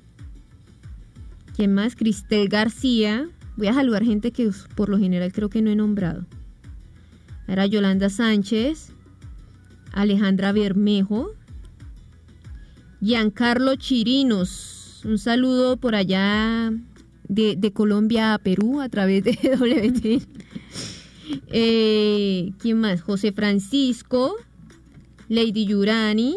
¿Quién más? Cristel García. Voy a saludar gente que por lo general creo que no he nombrado. Era Yolanda Sánchez, Alejandra Bermejo, Giancarlo Chirinos, un saludo por allá de, Colombia a Perú a través de [LAUGHS] WT. Eh, ¿Quién más? José Francisco, Lady Yurani,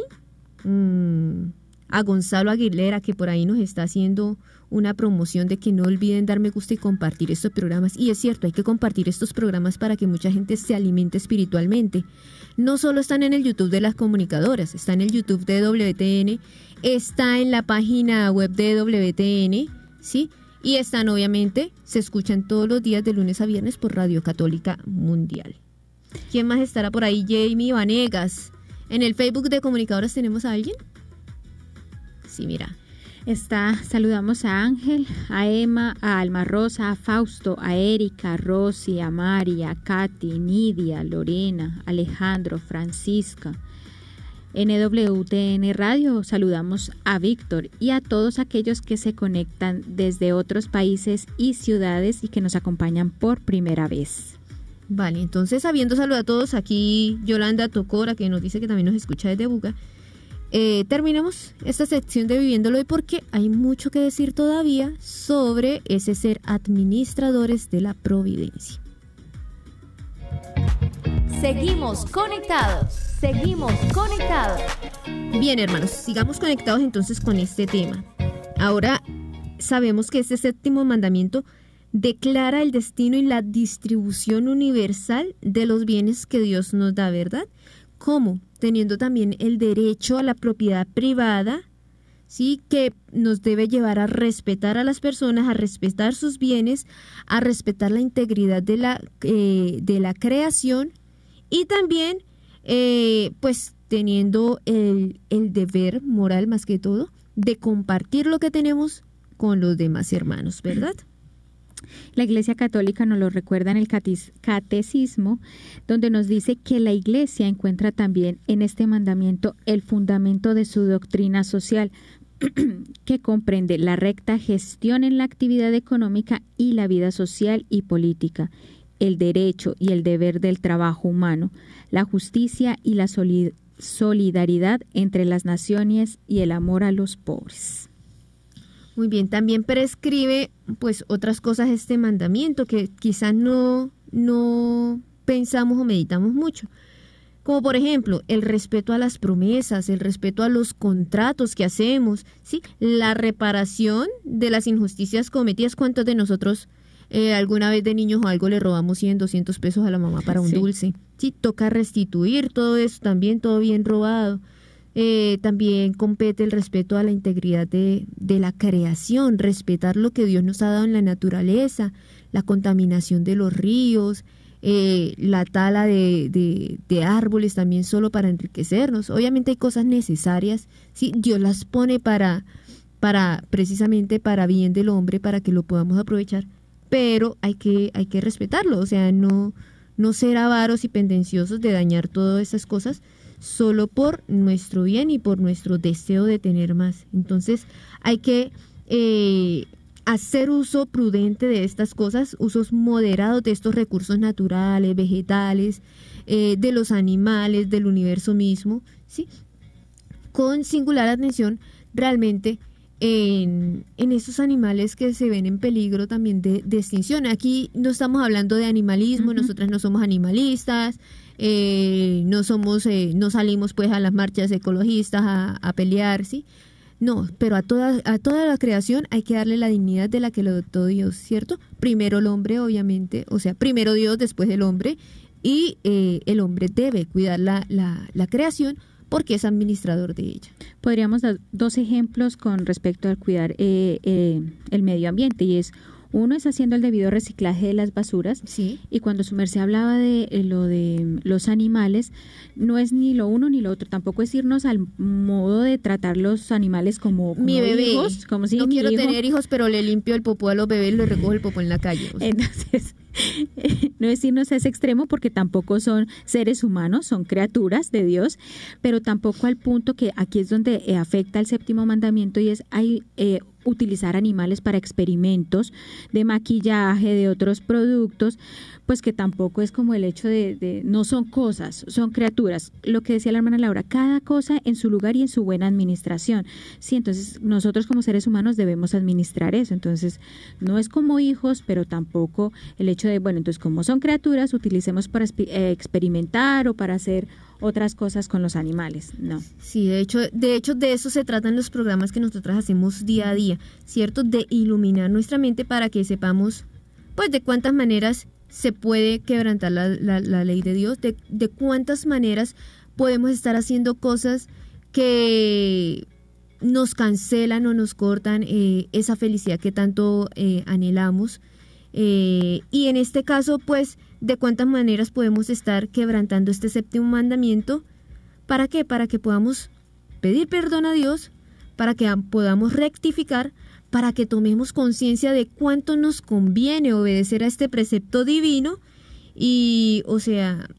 mm, a Gonzalo Aguilera, que por ahí nos está haciendo una promoción de que no olviden dar me gusta y compartir estos programas. Y es cierto, hay que compartir estos programas para que mucha gente se alimente espiritualmente no solo están en el YouTube de las comunicadoras, está en el YouTube de WTN, está en la página web de WTN, ¿sí? Y están obviamente, se escuchan todos los días de lunes a viernes por Radio Católica Mundial. ¿Quién más estará por ahí? Jamie Vanegas. ¿En el Facebook de Comunicadoras tenemos a alguien? Sí, mira. Está, saludamos a Ángel, a Emma, a Alma Rosa, a Fausto, a Erika, a Rosy, a María, a Katy, Nidia, Lorena, Alejandro, Francisca. NWTN Radio saludamos a Víctor y a todos aquellos que se conectan desde otros países y ciudades y que nos acompañan por primera vez. Vale, entonces habiendo saludado a todos, aquí Yolanda Tocora, que nos dice que también nos escucha desde Buga, eh, terminamos esta sección de Viviéndolo hoy porque hay mucho que decir todavía sobre ese ser administradores de la providencia. Seguimos conectados, seguimos conectados. Bien, hermanos, sigamos conectados entonces con este tema. Ahora sabemos que este séptimo mandamiento declara el destino y la distribución universal de los bienes que Dios nos da, ¿verdad? ¿Cómo? Teniendo también el derecho a la propiedad privada, ¿sí? Que nos debe llevar a respetar a las personas, a respetar sus bienes, a respetar la integridad de la, eh, de la creación y también, eh, pues, teniendo el, el deber moral más que todo de compartir lo que tenemos con los demás hermanos, ¿verdad? La Iglesia Católica nos lo recuerda en el Catecismo, donde nos dice que la Iglesia encuentra también en este mandamiento el fundamento de su doctrina social, [CLEARS THROAT] que comprende la recta gestión en la actividad económica y la vida social y política, el derecho y el deber del trabajo humano, la justicia y la solidaridad entre las naciones y el amor a los pobres. Muy bien, también prescribe pues otras cosas este mandamiento que quizás no, no pensamos o meditamos mucho. Como por ejemplo, el respeto a las promesas, el respeto a los contratos que hacemos, ¿sí? La reparación de las injusticias cometidas. ¿Cuántos de nosotros eh, alguna vez de niños o algo le robamos 100, 200 pesos a la mamá para un dulce? Sí, toca restituir todo eso también, todo bien robado. Eh, también compete el respeto a la integridad de, de, la creación, respetar lo que Dios nos ha dado en la naturaleza, la contaminación de los ríos, eh, la tala de, de, de, árboles también solo para enriquecernos. Obviamente hay cosas necesarias, ¿sí? Dios las pone para, para precisamente para bien del hombre, para que lo podamos aprovechar, pero hay que, hay que respetarlo, o sea, no, no ser avaros y pendenciosos de dañar todas esas cosas, solo por nuestro bien y por nuestro deseo de tener más. Entonces hay que eh, hacer uso prudente de estas cosas, usos moderados de estos recursos naturales, vegetales, eh, de los animales, del universo mismo, ¿sí? con singular atención realmente en, en, esos animales que se ven en peligro también de, de extinción. Aquí no estamos hablando de animalismo, nosotras no somos animalistas, eh, no somos, eh, no salimos pues a las marchas ecologistas a, pelear, ¿sí? No, pero a toda, a toda la creación hay que darle la dignidad de la que lo dotó Dios, ¿cierto? Primero el hombre, obviamente, o sea, primero Dios, después el hombre, y eh, el hombre debe cuidar la, la, la creación porque es administrador de ella. Podríamos dar dos ejemplos con respecto al cuidar eh, eh, el medio ambiente y es uno es haciendo el debido reciclaje de las basuras. Sí. Y cuando su merced hablaba de eh, lo de los animales, no es ni lo uno ni lo otro. Tampoco es irnos al modo de tratar los animales como, como mi bebé. hijos. Como si no quiero hijo- tener hijos, pero le limpio el popó a los bebés y le recojo el popó en la calle. o sea. Entonces, [LAUGHS] no es irnos a ese extremo porque tampoco son seres humanos, son criaturas de Dios, pero tampoco al punto que aquí es donde eh, afecta el séptimo mandamiento y es hay, eh, utilizar animales para experimentos de maquillaje, de otros productos, pues que tampoco es como el hecho de, no son cosas, son criaturas. Lo que decía la hermana Laura, cada cosa en su lugar y en su buena administración. Sí, entonces nosotros como seres humanos debemos administrar eso. Entonces, no es como hijos, pero tampoco el hecho de, bueno, entonces como son criaturas, utilicemos para eh, experimentar o para hacer otras cosas con los animales, no. Sí, de hecho, de hecho de eso se tratan los programas que nosotras hacemos día a día, ¿cierto? De iluminar nuestra mente para que sepamos, pues, de cuántas maneras se puede quebrantar la, la, ley de Dios, de, de, cuántas maneras podemos estar haciendo cosas que nos cancelan o nos cortan eh, esa felicidad que tanto eh, anhelamos. Eh, y en este caso, pues, de cuántas maneras podemos estar quebrantando este séptimo mandamiento. ¿Para qué? Para que podamos pedir perdón a Dios, para que podamos rectificar, para que tomemos conciencia de cuánto nos conviene obedecer a este precepto divino y, o sea,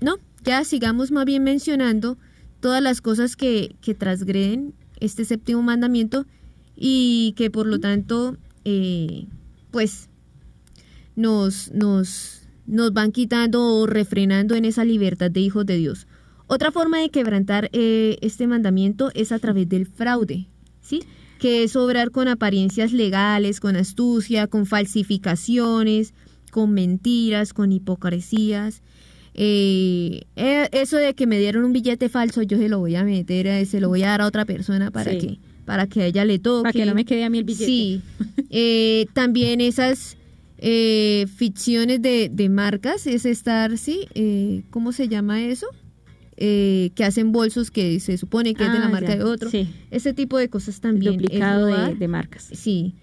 no, ya sigamos más bien mencionando todas las cosas que, que transgreden este séptimo mandamiento y que por lo tanto, eh, pues, nos, nos, nos van quitando o refrenando en esa libertad de hijos de Dios. Otra forma de quebrantar eh, este mandamiento es a través del fraude, ¿sí? Que es obrar con apariencias legales, con astucia, con falsificaciones, con mentiras, con hipocresías. Eh, eh, eso de que me dieron un billete falso, yo se lo voy a meter, se lo voy a dar a otra persona para Sí. que para que a ella le toque. Para que no me quede a mí el billete. Sí. [LAUGHS] Eh, también esas eh, ficciones de, de marcas es estar, sí, eh, ¿cómo se llama eso? Eh, que hacen bolsos que se supone que es de la Ah, marca ya. de otro. Sí. Ese tipo de cosas El también. es duplicado de marcas. Sí.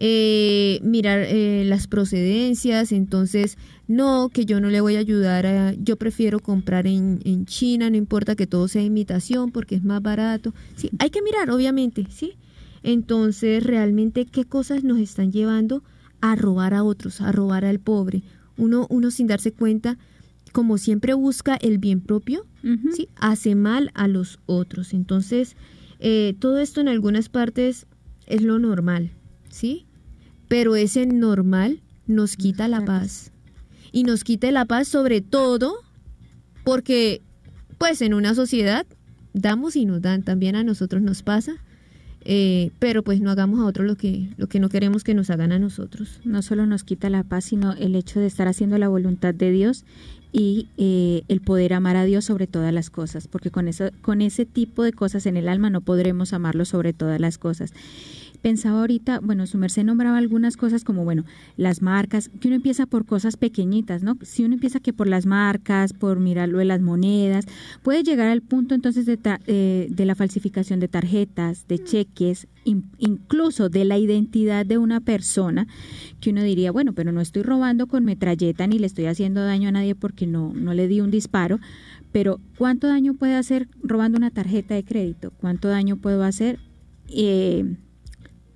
Eh, mirar eh, las procedencias, entonces, no, que yo no le voy a ayudar a, yo prefiero comprar en, en China, no importa que todo sea imitación porque es más barato. Sí, hay que mirar, obviamente, sí. Entonces, realmente, ¿qué cosas nos están llevando a robar a otros, a robar al pobre? Uno, uno sin darse cuenta, como siempre busca el bien propio. ¿sí? hace mal a los otros. Entonces, eh, todo esto en algunas partes es lo normal, ¿sí? Pero ese normal nos quita la paz. Y nos quita la paz sobre todo porque pues en una sociedad damos y nos dan, también a nosotros nos pasa. Eh, pero pues no hagamos a otros lo que, lo que no queremos que nos hagan a nosotros. No solo nos quita la paz, sino el hecho de estar haciendo la voluntad de Dios y eh, el poder amar a Dios sobre todas las cosas, porque con, eso, con ese tipo de cosas en el alma no podremos amarlo sobre todas las cosas pensaba ahorita, bueno, su merced nombraba algunas cosas como, bueno, las marcas, que uno empieza por cosas pequeñitas, ¿no? Si uno empieza que por las marcas, por mirarlo de las monedas, puede llegar al punto entonces de, eh, de la falsificación de tarjetas, de cheques, incluso de la identidad de una persona, que uno diría, bueno, pero no estoy robando con metralleta ni le estoy haciendo daño a nadie porque no, no le di un disparo, pero ¿cuánto daño puede hacer robando una tarjeta de crédito? ¿Cuánto daño puedo hacer? Eh,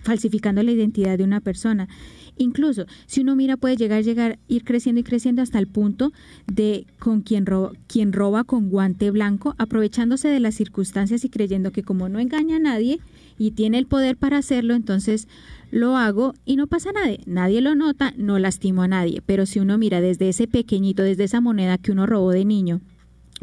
falsificando la identidad de una persona. Incluso, si uno mira, puede llegar, llegar, ir creciendo y creciendo hasta el punto de con quien roba, quien roba con guante blanco, aprovechándose de las circunstancias y creyendo que como no engaña a nadie y tiene el poder para hacerlo, entonces lo hago y no pasa nada. Nadie lo nota, no lastimo a nadie. Pero si uno mira desde ese pequeñito, desde esa moneda que uno robó de niño,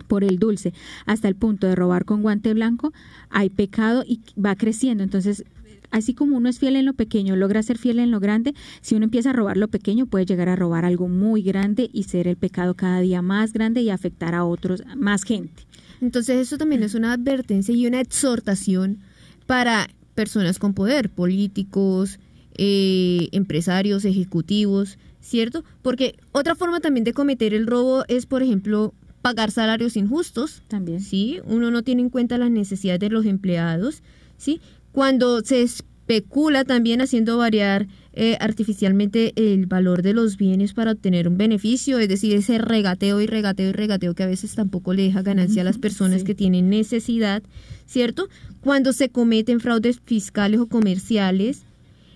por el dulce hasta el punto de robar con guante blanco, hay pecado y va creciendo. Entonces, así como uno es fiel en lo pequeño, logra ser fiel en lo grande, si uno empieza a robar lo pequeño, puede llegar a robar algo muy grande y ser el pecado cada día más grande y afectar a otros, más gente. Entonces eso también es una advertencia y una exhortación para personas con poder, políticos, eh, empresarios, ejecutivos, ¿cierto? Porque otra forma también de cometer el robo es, por ejemplo, pagar salarios injustos. También. Sí, uno no tiene en cuenta las necesidades de los empleados, ¿sí? Cuando se especula también haciendo variar eh, artificialmente el valor de los bienes para obtener un beneficio, es decir, ese regateo y regateo y regateo que a veces tampoco le deja ganancia a las personas que tienen necesidad, ¿cierto? Cuando se cometen fraudes fiscales o comerciales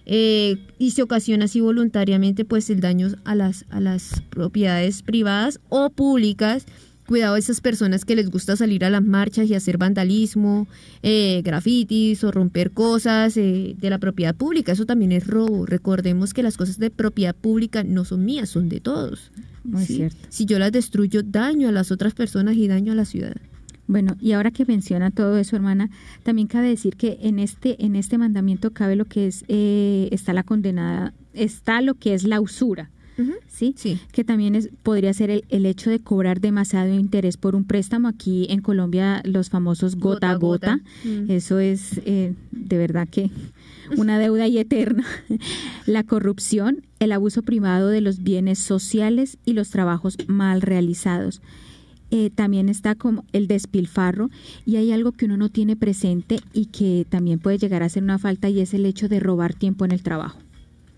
eh, y se ocasiona así voluntariamente pues el daño a las, a las propiedades privadas o públicas, Cuidado a esas personas que les gusta salir a las marchas y hacer vandalismo, eh, grafitis o romper cosas eh, de la propiedad pública. Eso también es robo. Recordemos que las cosas de propiedad pública no son mías, son de todos. Muy cierto. Si yo las destruyo, daño a las otras personas y daño a la ciudad. Bueno, y ahora que menciona todo eso, hermana, también cabe decir que en este en este mandamiento cabe lo que es eh, está la condenada está lo que es la usura. ¿Sí? Que también es, podría ser el, hecho de cobrar demasiado interés por un préstamo. Aquí en Colombia los famosos gota a gota. Mm. Eso es eh, de verdad que una deuda y eterna. [LAUGHS] La corrupción, el abuso privado de los bienes sociales y los trabajos mal realizados. Eh, también está como el despilfarro y hay algo que uno no tiene presente y que también puede llegar a ser una falta y es el hecho de robar tiempo en el trabajo.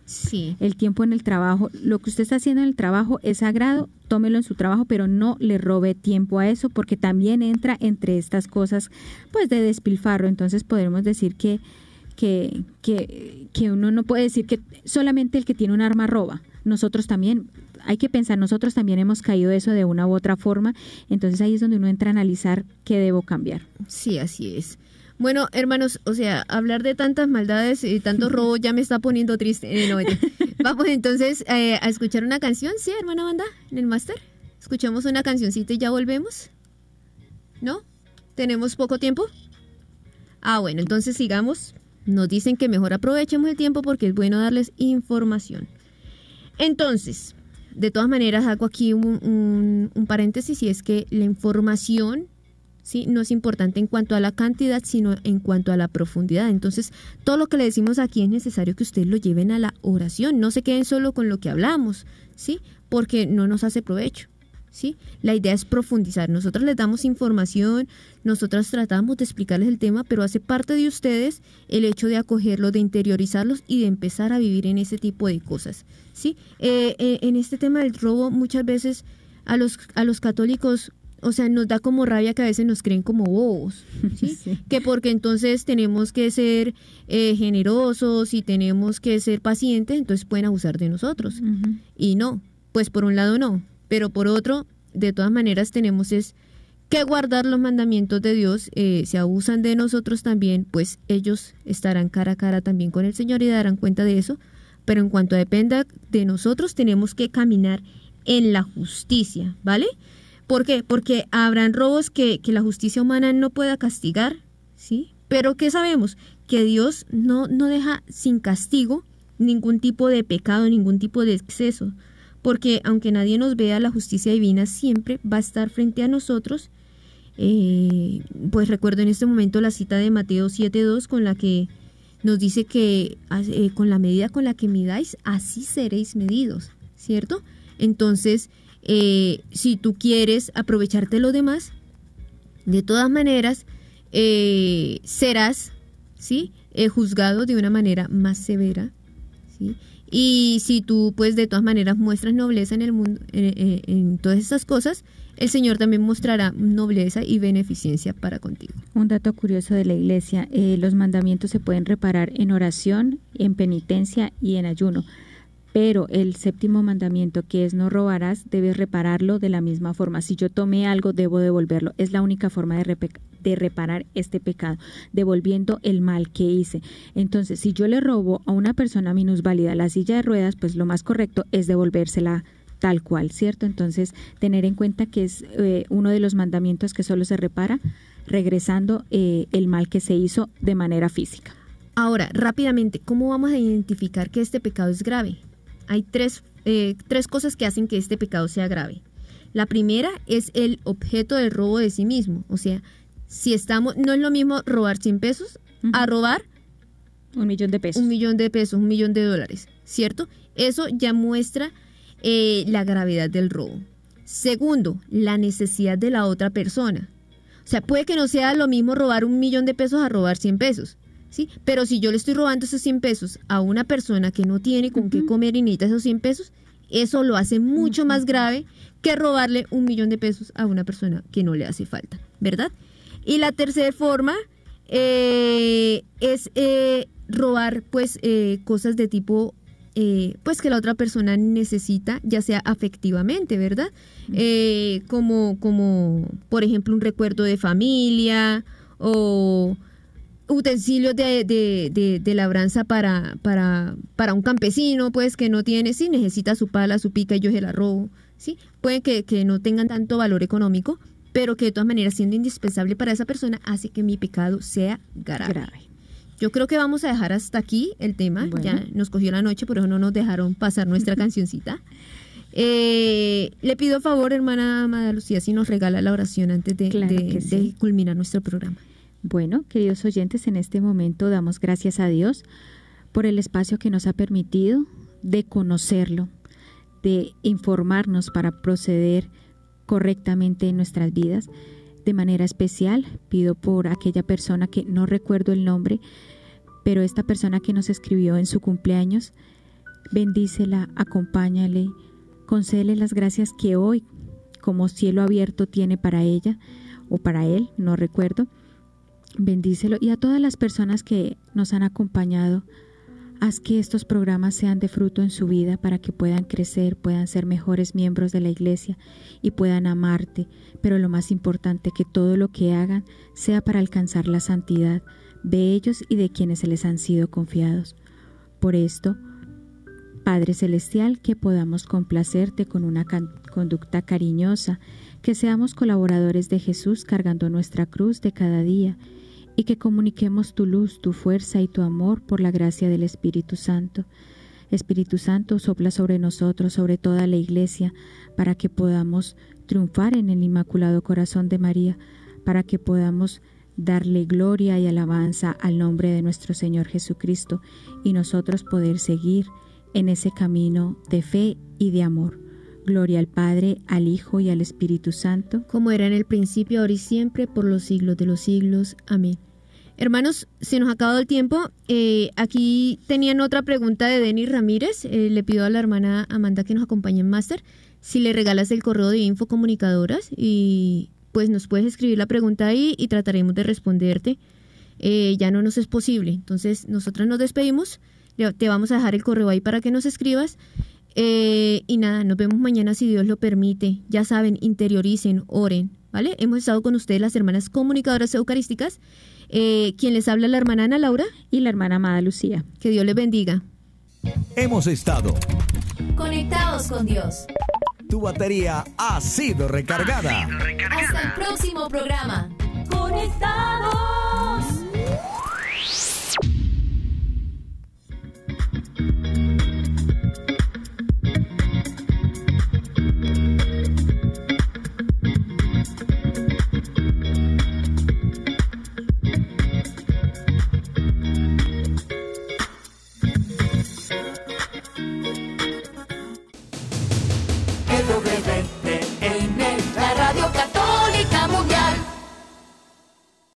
Sí. El tiempo en el trabajo. Lo que usted está haciendo en el trabajo es sagrado, tómelo en su trabajo, pero no le robe tiempo a eso porque también entra entre estas cosas pues de despilfarro. Entonces podemos decir que, que, que, que uno no puede decir que solamente el que tiene un arma roba. Nosotros también, hay que pensar, nosotros también hemos caído eso de una u otra forma. Entonces ahí es donde uno entra a analizar qué debo cambiar. Sí, así es. Bueno, hermanos, o sea, hablar de tantas maldades y tanto robo ya me está poniendo triste. Eh, [LAUGHS] Vamos entonces eh, a escuchar una canción, ¿sí, hermana banda? En el máster. Escuchamos una cancioncita y ya volvemos. ¿No? ¿Tenemos poco tiempo? Ah, bueno, entonces sigamos. Nos dicen que mejor aprovechemos el tiempo porque es bueno darles información. Entonces, de todas maneras, hago aquí un, un paréntesis y es que la información ¿sí? No es importante en cuanto a la cantidad, sino en cuanto a la profundidad. Entonces, todo lo que le decimos aquí es necesario que ustedes lo lleven a la oración, no se queden solo con lo que hablamos, ¿sí? Porque no nos hace provecho. ¿Sí? La idea es profundizar. Nosotros les damos información, nosotros tratamos de explicarles el tema, pero hace parte de ustedes el hecho de acogerlo, de interiorizarlos y de empezar a vivir en ese tipo de cosas. ¿sí? Eh, eh, en este tema del robo, muchas veces a los, a los católicos o sea, nos da como rabia que a veces nos creen como bobos, [LAUGHS] ¿sí? Que porque entonces tenemos que ser eh, generosos y tenemos que ser pacientes, entonces pueden abusar de nosotros. Y no, pues por un lado no, pero por otro, de todas maneras tenemos es que guardar los mandamientos de Dios, eh, si abusan de nosotros también, pues ellos estarán cara a cara también con el Señor y darán cuenta de eso. Pero en cuanto dependa de nosotros, tenemos que caminar en la justicia, ¿vale? ¿Por qué? Porque habrán robos que, que la justicia humana no pueda castigar, ¿sí? Pero ¿qué sabemos? Que Dios no, no deja sin castigo ningún tipo de pecado, ningún tipo de exceso, porque aunque nadie nos vea, la justicia divina siempre va a estar frente a nosotros. Eh, pues recuerdo en este momento la cita de Mateo 7.2 con la que nos dice que eh, con la medida con la que midáis, así seréis medidos, ¿cierto? Entonces, eh, si tú quieres aprovecharte lo demás, de todas maneras, serás, ¿sí? juzgado de una manera más severa y si tú, pues, de todas maneras muestras nobleza en el mundo, en, todas estas cosas, el Señor también mostrará nobleza y beneficencia para contigo. Un dato curioso de la iglesia, eh, los mandamientos se pueden reparar en oración, en penitencia y en ayuno pero el séptimo mandamiento, que es no robarás, debes repararlo de la misma forma. Si yo tomé algo, debo devolverlo. Es la única forma de, reparar este pecado, devolviendo el mal que hice. Entonces, si yo le robo a una persona minusválida la silla de ruedas, pues lo más correcto es devolvérsela tal cual, ¿cierto? Entonces, tener en cuenta que es eh, uno de los mandamientos que solo se repara regresando eh, el mal que se hizo de manera física. Ahora, rápidamente, ¿cómo vamos a identificar que este pecado es grave? Hay tres, eh, tres cosas que hacen que este pecado sea grave. La primera es el objeto del robo de sí mismo. O sea, si estamos, no es lo mismo robar 100 pesos a robar un millón de pesos. Un millón de pesos, un millón de dólares, ¿cierto? Eso ya muestra eh, la gravedad del robo. Segundo, la necesidad de la otra persona. O sea, puede que no sea lo mismo robar un millón de pesos a robar 100 pesos. Pero si yo le estoy robando esos 100 pesos a una persona que no tiene con qué comer y necesita esos 100 pesos, eso lo hace mucho más grave que robarle un millón de pesos a una persona que no le hace falta, ¿verdad? Y la tercera forma eh, es eh, robar pues eh, cosas de tipo pues que la otra persona necesita, ya sea afectivamente, ¿verdad? como, como, por ejemplo, un recuerdo de familia o utensilios de, de, de, labranza para, para, para, un campesino, pues que no tiene, sí, necesita su pala, su pica y yo se la robo, ¿sí? Puede que, que, no tengan tanto valor económico, pero que de todas maneras, siendo indispensable para esa persona, hace que mi pecado sea grave. Yo creo que vamos a dejar hasta aquí el tema. Ya nos cogió la noche, por eso no nos dejaron pasar nuestra [LAUGHS] cancioncita. Eh, le pido favor, hermana Amada Lucía, si nos regala la oración antes de, de culminar nuestro programa. Bueno, queridos oyentes, en este momento damos gracias a Dios por el espacio que nos ha permitido de conocerlo, de informarnos para proceder correctamente en nuestras vidas. De manera especial, pido por aquella persona que no recuerdo el nombre, pero esta persona que nos escribió en su cumpleaños, bendícela, acompáñale, concédele las gracias que hoy, como cielo abierto, tiene para ella o para él, no recuerdo Bendícelo y a todas las personas que nos han acompañado, haz que estos programas sean de fruto en su vida para que puedan crecer, puedan ser mejores miembros de la iglesia y puedan amarte, pero lo más importante, que todo lo que hagan sea para alcanzar la santidad de ellos y de quienes se les han sido confiados. Por esto, Padre Celestial, que podamos complacerte con una conducta cariñosa, que seamos colaboradores de Jesús cargando nuestra cruz de cada día y que comuniquemos tu luz, tu fuerza y tu amor por la gracia del Espíritu Santo. Espíritu Santo, sopla sobre nosotros, sobre toda la Iglesia, para que podamos triunfar en el Inmaculado Corazón de María, para que podamos darle gloria y alabanza al nombre de nuestro Señor Jesucristo y nosotros poder seguir en ese camino de fe y de amor. Gloria al Padre, al Hijo y al Espíritu Santo, como era en el principio, ahora y siempre, por los siglos de los siglos. Amén. Hermanos, se nos ha acabado el tiempo. Eh, aquí tenían otra pregunta de Denis Ramírez. Eh, le pido a la hermana Amanda que nos acompañe en Máster. Si le regalas el correo de Info Comunicadoras y pues nos puedes escribir la pregunta ahí y trataremos de responderte. Eh, ya no nos es posible. Entonces, nosotras nos despedimos. Te vamos a dejar el correo ahí para que nos escribas. y nada, nos vemos mañana si Dios lo permite. Ya saben, interioricen, oren, ¿vale? Hemos estado con ustedes las hermanas comunicadoras eucarísticas eh, quien les habla la hermana Ana Laura y la hermana Amada Lucía. Que Dios les bendiga. Hemos estado conectados con Dios. tu batería ha sido recargada. Hasta el próximo programa. Conectados.